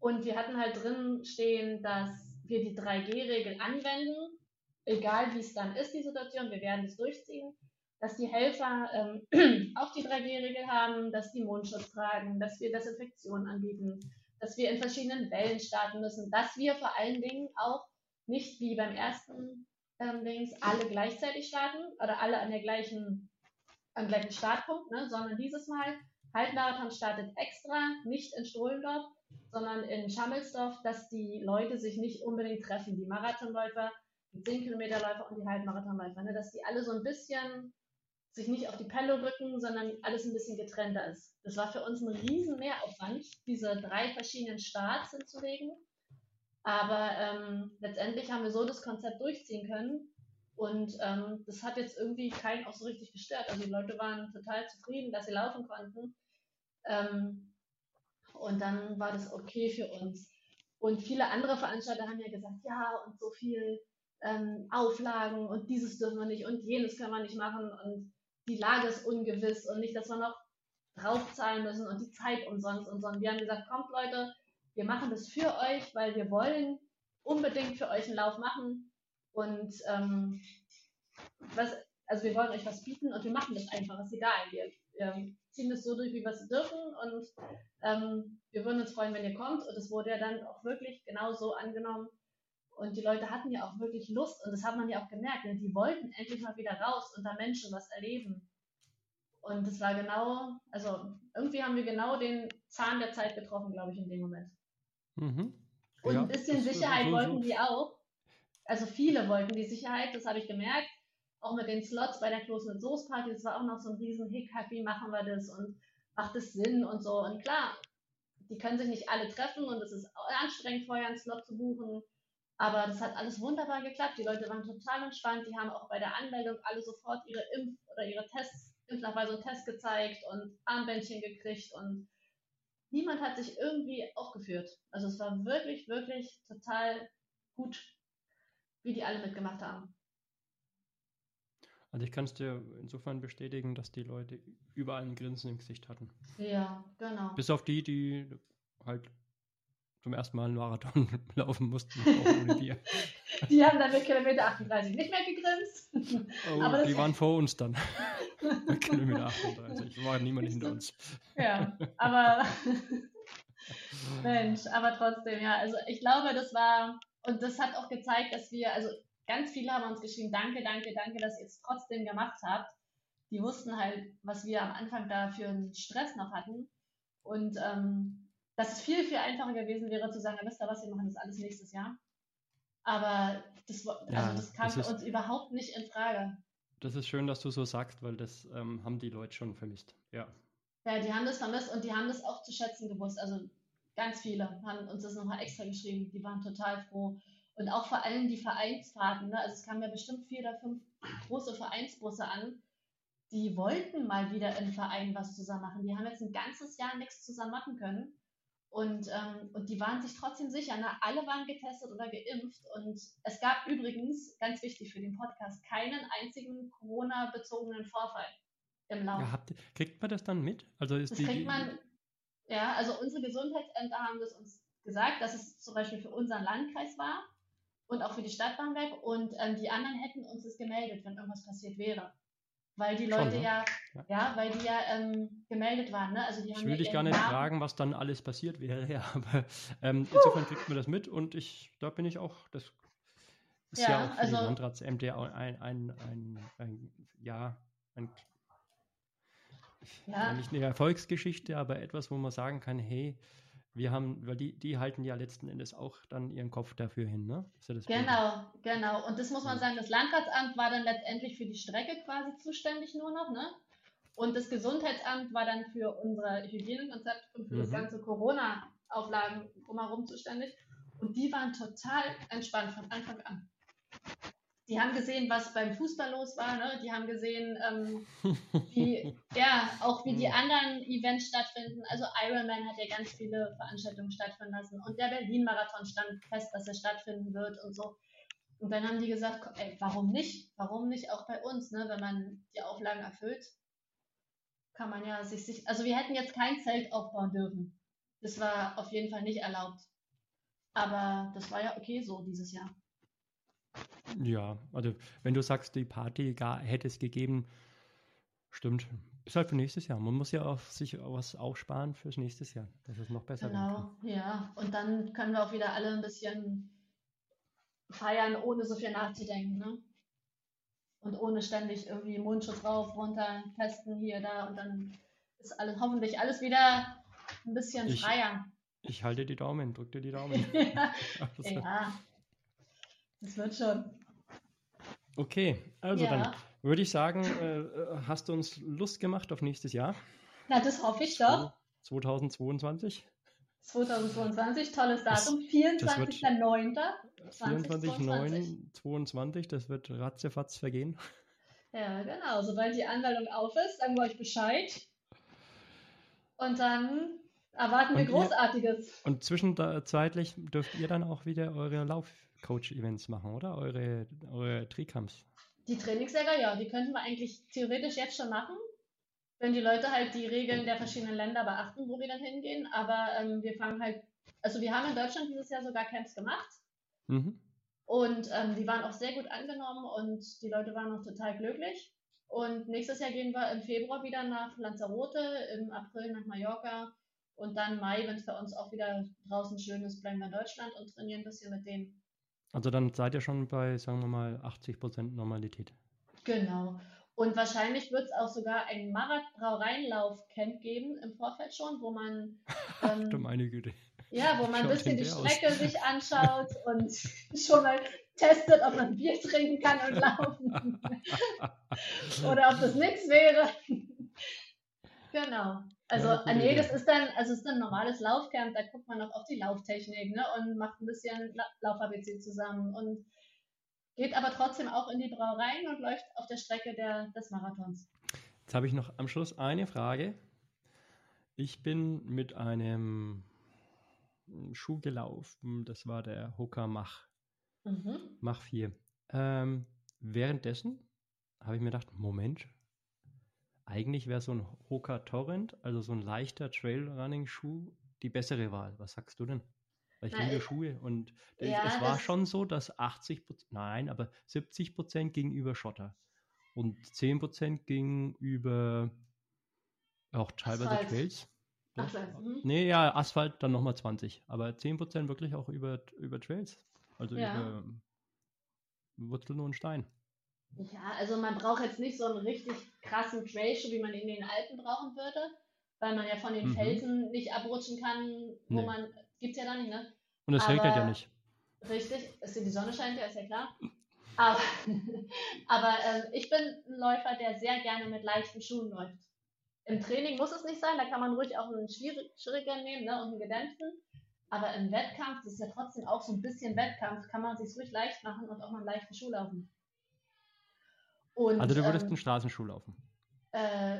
Und wir hatten halt drin stehen, dass wir die 3G-Regel anwenden, egal wie es dann ist, die Situation, wir werden es durchziehen, dass die Helfer ähm, auch die 3G-Regel haben, dass die Mundschutz tragen, dass wir Desinfektion anbieten, dass wir in verschiedenen Wellen starten müssen, dass wir vor allen Dingen auch nicht wie beim ersten ähm, Dings alle gleichzeitig starten oder alle an der gleichen, am gleichen Startpunkt, ne, sondern dieses Mal Halbmarathon startet extra, nicht in Stohlendorf, sondern in Schammelsdorf, dass die Leute sich nicht unbedingt treffen, die Marathonläufer, die 10 Kilometerläufer und die Halbmarathonläufer, ne, dass die alle so ein bisschen sich nicht auf die Pelle rücken, sondern alles ein bisschen getrennter ist. Das war für uns ein riesen Mehraufwand, diese drei verschiedenen Starts hinzulegen. Aber ähm, letztendlich haben wir so das Konzept durchziehen können. Und ähm, das hat jetzt irgendwie keinen auch so richtig gestört. Also die Leute waren total zufrieden, dass sie laufen konnten. Ähm, und dann war das okay für uns. Und viele andere Veranstalter haben ja gesagt, ja, und so viel ähm, Auflagen und dieses dürfen wir nicht und jenes können wir nicht machen und die Lage ist ungewiss und nicht, dass wir noch draufzahlen müssen und die Zeit umsonst und so. Und wir haben gesagt, kommt Leute, wir machen das für euch, weil wir wollen unbedingt für euch einen Lauf machen und ähm, was, also wir wollen euch was bieten und wir machen das einfach, ist egal. Wir ähm, ziehen das so durch, wie wir es dürfen und ähm, wir würden uns freuen, wenn ihr kommt und es wurde ja dann auch wirklich genau so angenommen und die Leute hatten ja auch wirklich Lust und das hat man ja auch gemerkt, ne? die wollten endlich mal wieder raus unter Menschen was erleben Und es war genau, also irgendwie haben wir genau den Zahn der Zeit getroffen, glaube ich, in dem Moment. Mhm. Und Ja, ein bisschen das- Sicherheit so- so- wollten die auch. Also viele wollten die Sicherheit, das habe ich gemerkt. Auch mit den Slots bei der Kloß mit Soße Party, das war auch noch so ein riesen Hickhack, wie machen wir das und macht es Sinn und so. Und klar, die können sich nicht alle treffen und es ist anstrengend, vorher einen Slot zu buchen. Aber das hat alles wunderbar geklappt. Die Leute waren total entspannt. Die haben auch bei der Anmeldung alle sofort ihre Impf- oder ihre Tests, Impfnachweise und Tests gezeigt und Armbändchen gekriegt und niemand hat sich irgendwie aufgeführt. Also es war wirklich, wirklich total gut, wie die alle mitgemacht haben. Also ich kann es dir insofern bestätigen, dass die Leute überall ein Grinsen im Gesicht hatten. Ja, genau. Bis auf die, die halt zum ersten Mal einen Marathon laufen mussten, auch ohne Bier. Die haben dann mit Kilometer 38 nicht mehr gegrinst. Oh, Aber die waren vor uns dann. Bei Kilometer 38. War niemand hinter uns. Ja, aber Mensch, aber trotzdem, ja. Also ich glaube, das war, und das hat auch gezeigt, dass wir, also ganz viele haben uns geschrieben, danke, danke, danke, dass ihr es trotzdem gemacht habt. Die wussten halt, was wir am Anfang da für einen Stress noch hatten. Und ähm, dass es viel, viel einfacher gewesen wäre zu sagen, ja, wisst ihr was, wir machen das alles nächstes Jahr. Aber das, also Ja, das kam das für ist- uns überhaupt nicht in Frage. Das ist schön, dass du so sagst, weil das ähm, haben die Leute schon vermisst. Ja. Ja, die haben das vermisst und die haben das auch zu schätzen gewusst. Also ganz viele haben uns das nochmal extra geschrieben. Die waren total froh. Und auch vor allem die Vereinsfahrten. Ne? Also es kamen ja bestimmt vier oder fünf große Vereinsbusse an. Die wollten mal wieder im Verein was zusammen machen. Die haben jetzt ein ganzes Jahr nichts zusammen machen können. Und, ähm, und die waren sich trotzdem sicher. Ne? Alle waren getestet oder geimpft. Und es gab übrigens, ganz wichtig für den Podcast, keinen einzigen Corona-bezogenen Vorfall im Lauf. ja habt, kriegt man das dann mit? Also ist Das die, kriegt man, ja, also unsere Gesundheitsämter haben das uns gesagt, dass es zum Beispiel für unseren Landkreis war und auch für die Stadt Bamberg und ähm, die anderen hätten uns das gemeldet, wenn irgendwas passiert wäre. Weil die Schon, Leute ne? ja, Ja. ja, weil die ja ähm, gemeldet waren, ne? Also die Ich will ja dich gar nicht Namen- fragen, was dann alles passiert wäre, ja, aber ähm, insofern kriegt man das mit und ich, da bin ich auch, das ist ja, Ja, auch für also- die Landratsämter auch ein, ein, ein, ein, ja, ein, Ja. nicht eine Erfolgsgeschichte, aber etwas, wo man sagen kann, hey, wir haben, weil die, die halten ja letzten Endes auch dann ihren Kopf dafür hin, ne? Ja das Blöde. Genau, genau. Und das muss man sagen, das Landratsamt war dann letztendlich für die Strecke quasi zuständig nur noch, ne? Und das Gesundheitsamt war dann für unser Hygienekonzept und für das Mhm. ganze Corona-Auflagen drumherum zuständig. Und die waren total entspannt von Anfang an. Die haben gesehen, was beim Fußball los war, ne? Die haben gesehen, ähm, wie, ja, auch wie die anderen Events stattfinden. Also Ironman hat ja ganz viele Veranstaltungen stattfinden lassen und der Berlin-Marathon stand fest, dass er stattfinden wird und so. Und dann haben die gesagt, ey, warum nicht? Warum nicht auch bei uns, ne? Wenn man die Auflagen erfüllt, kann man ja sich, sich, also wir hätten jetzt kein Zelt aufbauen dürfen. Das war auf jeden Fall nicht erlaubt. Aber das war ja okay so dieses Jahr. Ja, also wenn du sagst, die Party gar, hätte es gegeben, stimmt. Ist halt für nächstes Jahr. Man muss ja auch sich was aufsparen fürs nächste Jahr, dass es noch besser kann. Genau, ja. Und dann können wir auch wieder alle ein bisschen feiern, ohne so viel nachzudenken, ne? Und ohne ständig irgendwie Mundschutz rauf, runter, testen, hier, da und dann ist alles hoffentlich alles wieder ein bisschen Ich- freier. Ich halte die Daumen, drück dir die Daumen. ja, Also, ja, das wird schon. okay, also Ja. dann würde ich sagen, äh, hast du uns Lust gemacht auf nächstes Jahr? Na, das hoffe ich doch. 2022? 2022, tolles Datum, das wird- 24.09. 24.09.22, das wird ratzefatz vergehen. Ja, genau. Sobald die Anmeldung auf ist, sagen wir euch Bescheid. Und dann erwarten wir Und ihr- Großartiges. Und zwischenzeitlich dürft ihr dann auch wieder eure Laufcoach-Events machen, oder? Eure, eure Tricamps. Die Trainingslager, ja, die könnten wir eigentlich theoretisch jetzt schon machen, wenn die Leute halt die Regeln der verschiedenen Länder beachten, wo wir dann hingehen. Aber ähm, wir fangen halt, also wir haben in Deutschland dieses Jahr sogar Camps gemacht. Mhm. Und ähm, die waren auch sehr gut angenommen und die Leute waren auch total glücklich. Und nächstes Jahr gehen wir im Februar wieder nach Lanzarote, im April nach Mallorca und dann Mai, wenn es bei uns auch wieder draußen schön ist, bleiben wir in Deutschland und trainieren ein bisschen mit denen. Also dann seid ihr schon bei, sagen wir mal, 80% Normalität. Genau. Und wahrscheinlich wird es auch sogar ein Brauereienlauf-Camp geben im Vorfeld schon, wo man ähm, du meine Güte. Ja, wo man ein bisschen die Strecke aus. sich anschaut und schon mal testet, ob man Bier trinken kann und laufen. Oder ob das nichts wäre. genau. Also, ja, nee, das ist dann, also ist dann ein normales Laufcamp, da guckt man noch auf die Lauftechnik ne, und macht ein bisschen Lauf-ABC zusammen und geht aber trotzdem auch in die Brauereien und läuft auf der Strecke der, des Marathons. Jetzt habe ich noch am Schluss eine Frage. Ich bin mit einem Schuh gelaufen, das war der Hoka Mach. Mhm. Mach 4. Ähm, währenddessen habe ich mir gedacht, Moment, eigentlich wäre so ein Hoka Torrent, also so ein leichter Trailrunning-Schuh, die bessere Wahl. Was sagst du denn? Weil ich liebe Schuhe und ja, es war schon so, dass 80% nein, aber 70 Prozent gegenüber Schotter und 10 Prozent gegenüber auch teilweise Asphalt. Trails. Asphalt. Mhm. Nee, ja, Asphalt dann nochmal 20, aber 10 Prozent wirklich auch über, über Trails, also ja. über Wurzeln und Stein. Ja, also man braucht jetzt nicht so einen richtig krassen Trailschuh, wie man ihn in den Alpen brauchen würde, weil man ja von den mhm. Felsen nicht abrutschen kann, wo nee. man, gibt's ja da nicht, ne? Und es regnet ja nicht. Richtig, die Sonne scheint ja, ist ja klar. Aber, aber ähm, ich bin ein Läufer, der sehr gerne mit leichten Schuhen läuft. Im Training muss es nicht sein, da kann man ruhig auch einen schwieriger nehmen ne, und einen gedämpften. Aber im Wettkampf, das ist ja trotzdem auch so ein bisschen Wettkampf, kann man sich ruhig leicht machen und auch mal einen leichten Schuh laufen. Und, also du würdest ähm, einen Straßenschuh laufen? Äh,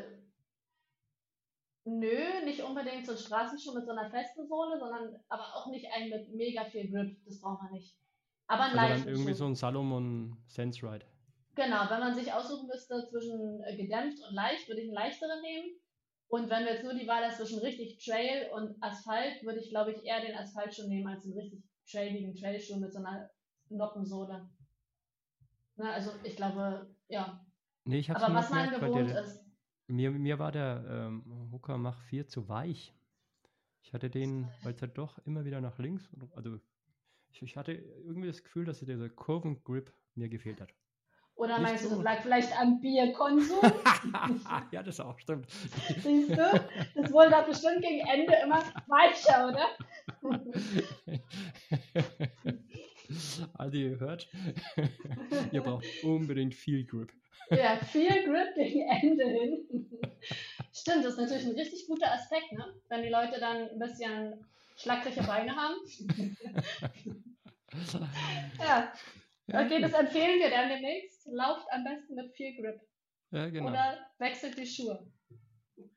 nö, nicht unbedingt so einen Straßenschuh mit so einer festen Sohle, sondern aber auch nicht einen mit mega viel Grip. Das braucht man nicht. Aber einen also dann irgendwie so ein Salomon Sense Ride. Genau, wenn man sich aussuchen müsste zwischen äh, gedämpft und leicht, würde ich einen leichteren nehmen. Und wenn wir jetzt nur die Wahl haben zwischen richtig Trail und Asphalt, würde ich, glaube ich, eher den Asphaltschuh nehmen als einen richtig trailigen Trailschuh mit so einer Noppensohle. Na, also ich glaube, ja. Nee, ich Aber was man gewohnt der, ist. Mir, mir war der ähm, Hooker Mach 4 zu weich. Ich hatte den, weil es halt doch immer wieder nach links, also ich, ich hatte irgendwie das Gefühl, dass dieser Kurvengrip mir gefehlt hat. Oder Nicht meinst so. du, das lag vielleicht am Bierkonsum? ja, das auch, stimmt. Siehst du? Das wurde da bestimmt gegen Ende immer weicher, oder? Also ihr hört, ihr braucht unbedingt viel Grip. Ja, viel Grip gegen Ende hin. Stimmt, das ist natürlich ein richtig guter Aspekt, ne? Wenn die Leute dann ein bisschen schlackrige Beine haben. ja. Okay, das empfehlen wir dann demnächst. Lauft am besten mit viel Grip. Ja, genau. Oder wechselt die Schuhe.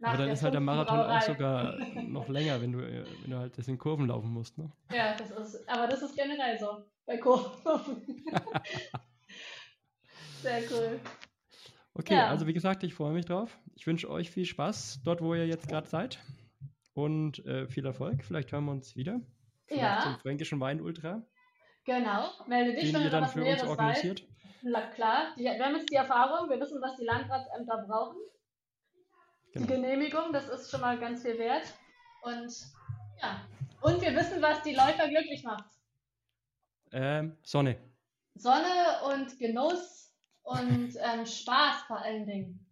Aber dann ist halt der Marathon Brauerei. auch sogar noch länger, wenn du, wenn du halt das in Kurven laufen musst, ne? Ja, das ist, aber das ist generell so bei Kurven. Sehr cool. Okay, ja. also wie gesagt, ich freue mich drauf. Ich wünsche euch viel Spaß dort, wo ihr jetzt gerade seid. Und äh, viel Erfolg. Vielleicht hören wir uns wieder. Vielleicht ja. Zum Fränkischen Wein Ultra. Genau. Melde dich, wenn ihr dann für uns organisiert. Na klar, die, wir haben jetzt die Erfahrung, wir wissen, was die Landratsämter brauchen. Genau. Die Genehmigung, das ist schon mal ganz viel wert. Und ja, und wir wissen, was die Läufer glücklich macht. Ähm, Sonne. Sonne und Genuss und ähm, Spaß vor allen Dingen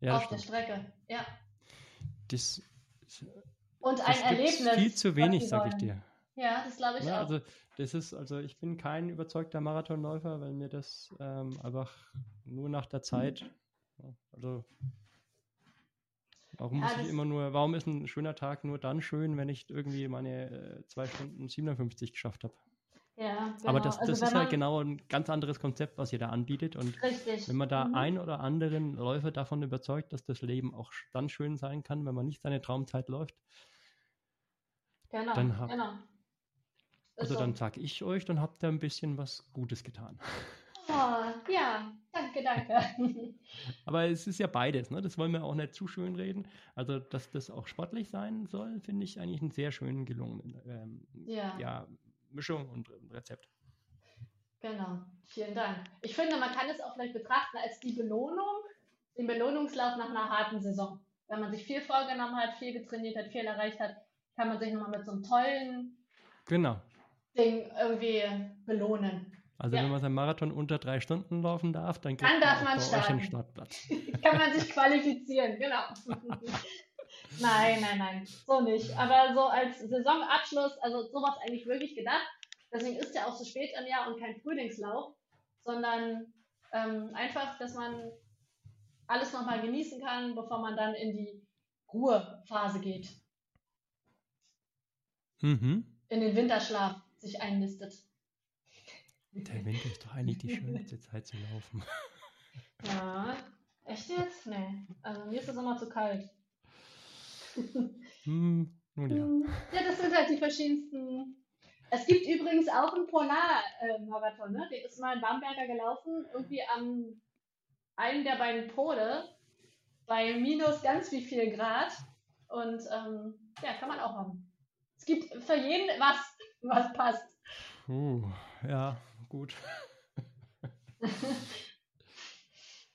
ja, auf der Strecke. Ja. Das, und ein das Erlebnis. Viel zu wenig, sag ich dir. Ja, das glaube ich ja, auch. Also, das ist, also ich bin kein überzeugter Marathonläufer, weil mir das ähm, einfach nur nach der Zeit, also Warum ja, muss ich immer nur, warum ist ein schöner Tag nur dann schön, wenn ich irgendwie meine äh, Stunden 57 geschafft habe? Ja, genau. Aber das, das also ist halt genau ein ganz anderes Konzept, was ihr da anbietet. Und richtig. wenn man da mhm. ein oder anderen Läufer davon überzeugt, dass das Leben auch dann schön sein kann, wenn man nicht seine Traumzeit läuft, genau, dann genau. Also so. dann sag ich euch, dann habt ihr ein bisschen was Gutes getan. Oh, ja, danke, danke. Aber es ist ja beides, ne? Das wollen wir auch nicht zu schön reden. Also, dass das auch sportlich sein soll, finde ich eigentlich einen sehr schönen gelungenen ähm, ja. ja. Mischung und Rezept. Genau, vielen Dank. Ich finde, man kann es auch vielleicht betrachten als die Belohnung, den Belohnungslauf nach einer harten Saison. Wenn man sich viel vorgenommen hat, viel getrainiert hat, viel erreicht hat, kann man sich nochmal mit so einem tollen genau. Ding irgendwie belohnen. Also Ja. wenn man seinen Marathon unter drei Stunden laufen darf, dann Dann darf man euch starten. Startplatz. Kann man sich qualifizieren, genau. nein, nein, nein, so nicht. Aber so als Saisonabschluss, also sowas eigentlich wirklich gedacht. Deswegen ist ja auch so spät im Jahr und kein Frühlingslauf, sondern ähm, einfach, dass man alles nochmal genießen kann, bevor man dann in die Ruhephase geht, Mhm. in den Winterschlaf sich einlistet. Der Winter ist doch eigentlich die schönste Zeit zu laufen. Ja, echt jetzt? Nee. Also mir ist es immer zu kalt. Hm, nun ja. Hm, Ja, das sind halt die verschiedensten. Es gibt übrigens auch einen Polar-Marathon, ne? Den ist mal in Bamberger gelaufen, irgendwie am einem der beiden Pole bei minus ganz wie viel Grad. Und ähm, ja, kann man auch haben. Es gibt für jeden was, was passt. Puh, ja, gut.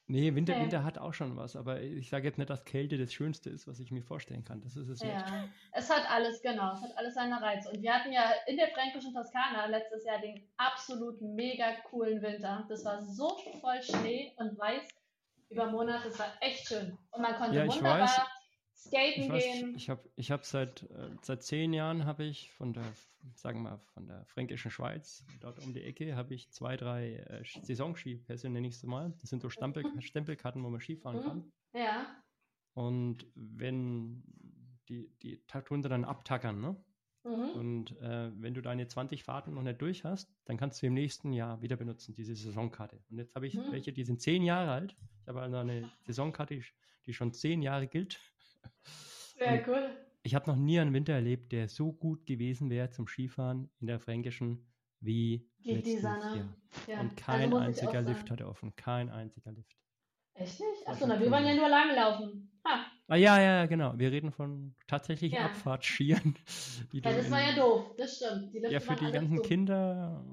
Nee, Winter, Nee. Winter hat auch schon was, aber ich sage jetzt nicht, dass Kälte das Schönste ist, was ich mir vorstellen kann. Das ist es nicht. Ja, es hat alles, genau, es hat alles seine Reize. Und wir hatten ja in der fränkischen Toskana letztes Jahr den absolut mega coolen Winter. Das war so voll Schnee und weiß über Monate, es war echt schön. Und man konnte Ja, wunderbar. Skaten Ich weiß, gehen. ich habe ich hab seit, äh, seit zehn Jahren habe ich von der, sagen wir mal, von der fränkischen Schweiz, dort um die Ecke, habe ich zwei, drei äh, Saisonskipässe, nenne ich es mal. Das sind so Stempel, Stempelkarten, wo man Skifahren Mhm. kann. Ja, Und wenn die, die sie dann abtackern, ne? mhm. Und äh, wenn du deine 20 Fahrten noch nicht durch hast, dann kannst du im nächsten Jahr wieder benutzen, diese Saisonkarte. Und jetzt habe ich Mhm. welche, die sind zehn Jahre alt. Ich habe also eine Saisonkarte, die schon zehn Jahre gilt. Sehr cool. Ich habe noch nie einen Winter erlebt, der so gut gewesen wäre zum Skifahren in der Fränkischen wie letztes dieser, ne? Ja. Und also kein ich einziger Lift hatte offen. Kein einziger Lift. Echt nicht? Achso, na, wir wollen ja nur lang laufen. Ha, Ah ja, ja, ja, genau. Wir reden von tatsächlich Ja. Abfahrtskiern. Die ja, das war ja doof, das stimmt. Die Ja, für die ganzen zu. Kinder,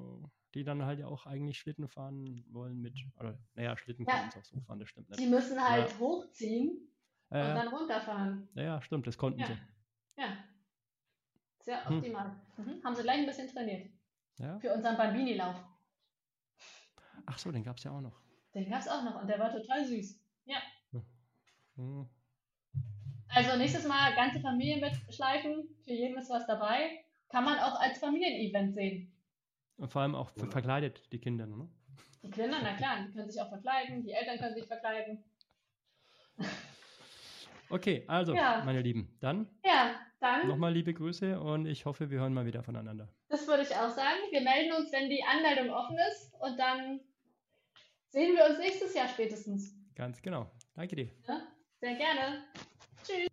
die dann halt ja auch eigentlich Schlitten fahren wollen mit, oder naja, Schlitten Ja. können es auch so fahren, das stimmt nicht. Die müssen halt hochziehen und Äh, dann runterfahren. ja, ja, stimmt, das konnten Ja. sie. Ja. Sehr Hm. optimal. Mhm. Haben sie gleich ein bisschen trainiert. Ja? Für unseren Bambini-Lauf. Ach so, den gab es ja auch noch. Den gab es auch noch und der war total süß. Ja. Hm. Also nächstes Mal ganze Familie mitschleifen. Für jeden ist was dabei. Kann man auch als Familienevent sehen. Und vor allem auch ver verkleidet, die Kinder, ne? Die Kinder, na klar, die können sich auch verkleiden. Die Eltern können sich verkleiden. Okay, also, Ja. meine Lieben, dann Ja, dann, nochmal liebe Grüße und ich hoffe, wir hören mal wieder voneinander. das würde ich auch sagen. Wir melden uns, wenn die Anmeldung offen ist. Und dann sehen wir uns nächstes Jahr spätestens. Ganz genau. Danke dir. Ja? Sehr gerne. Tschüss.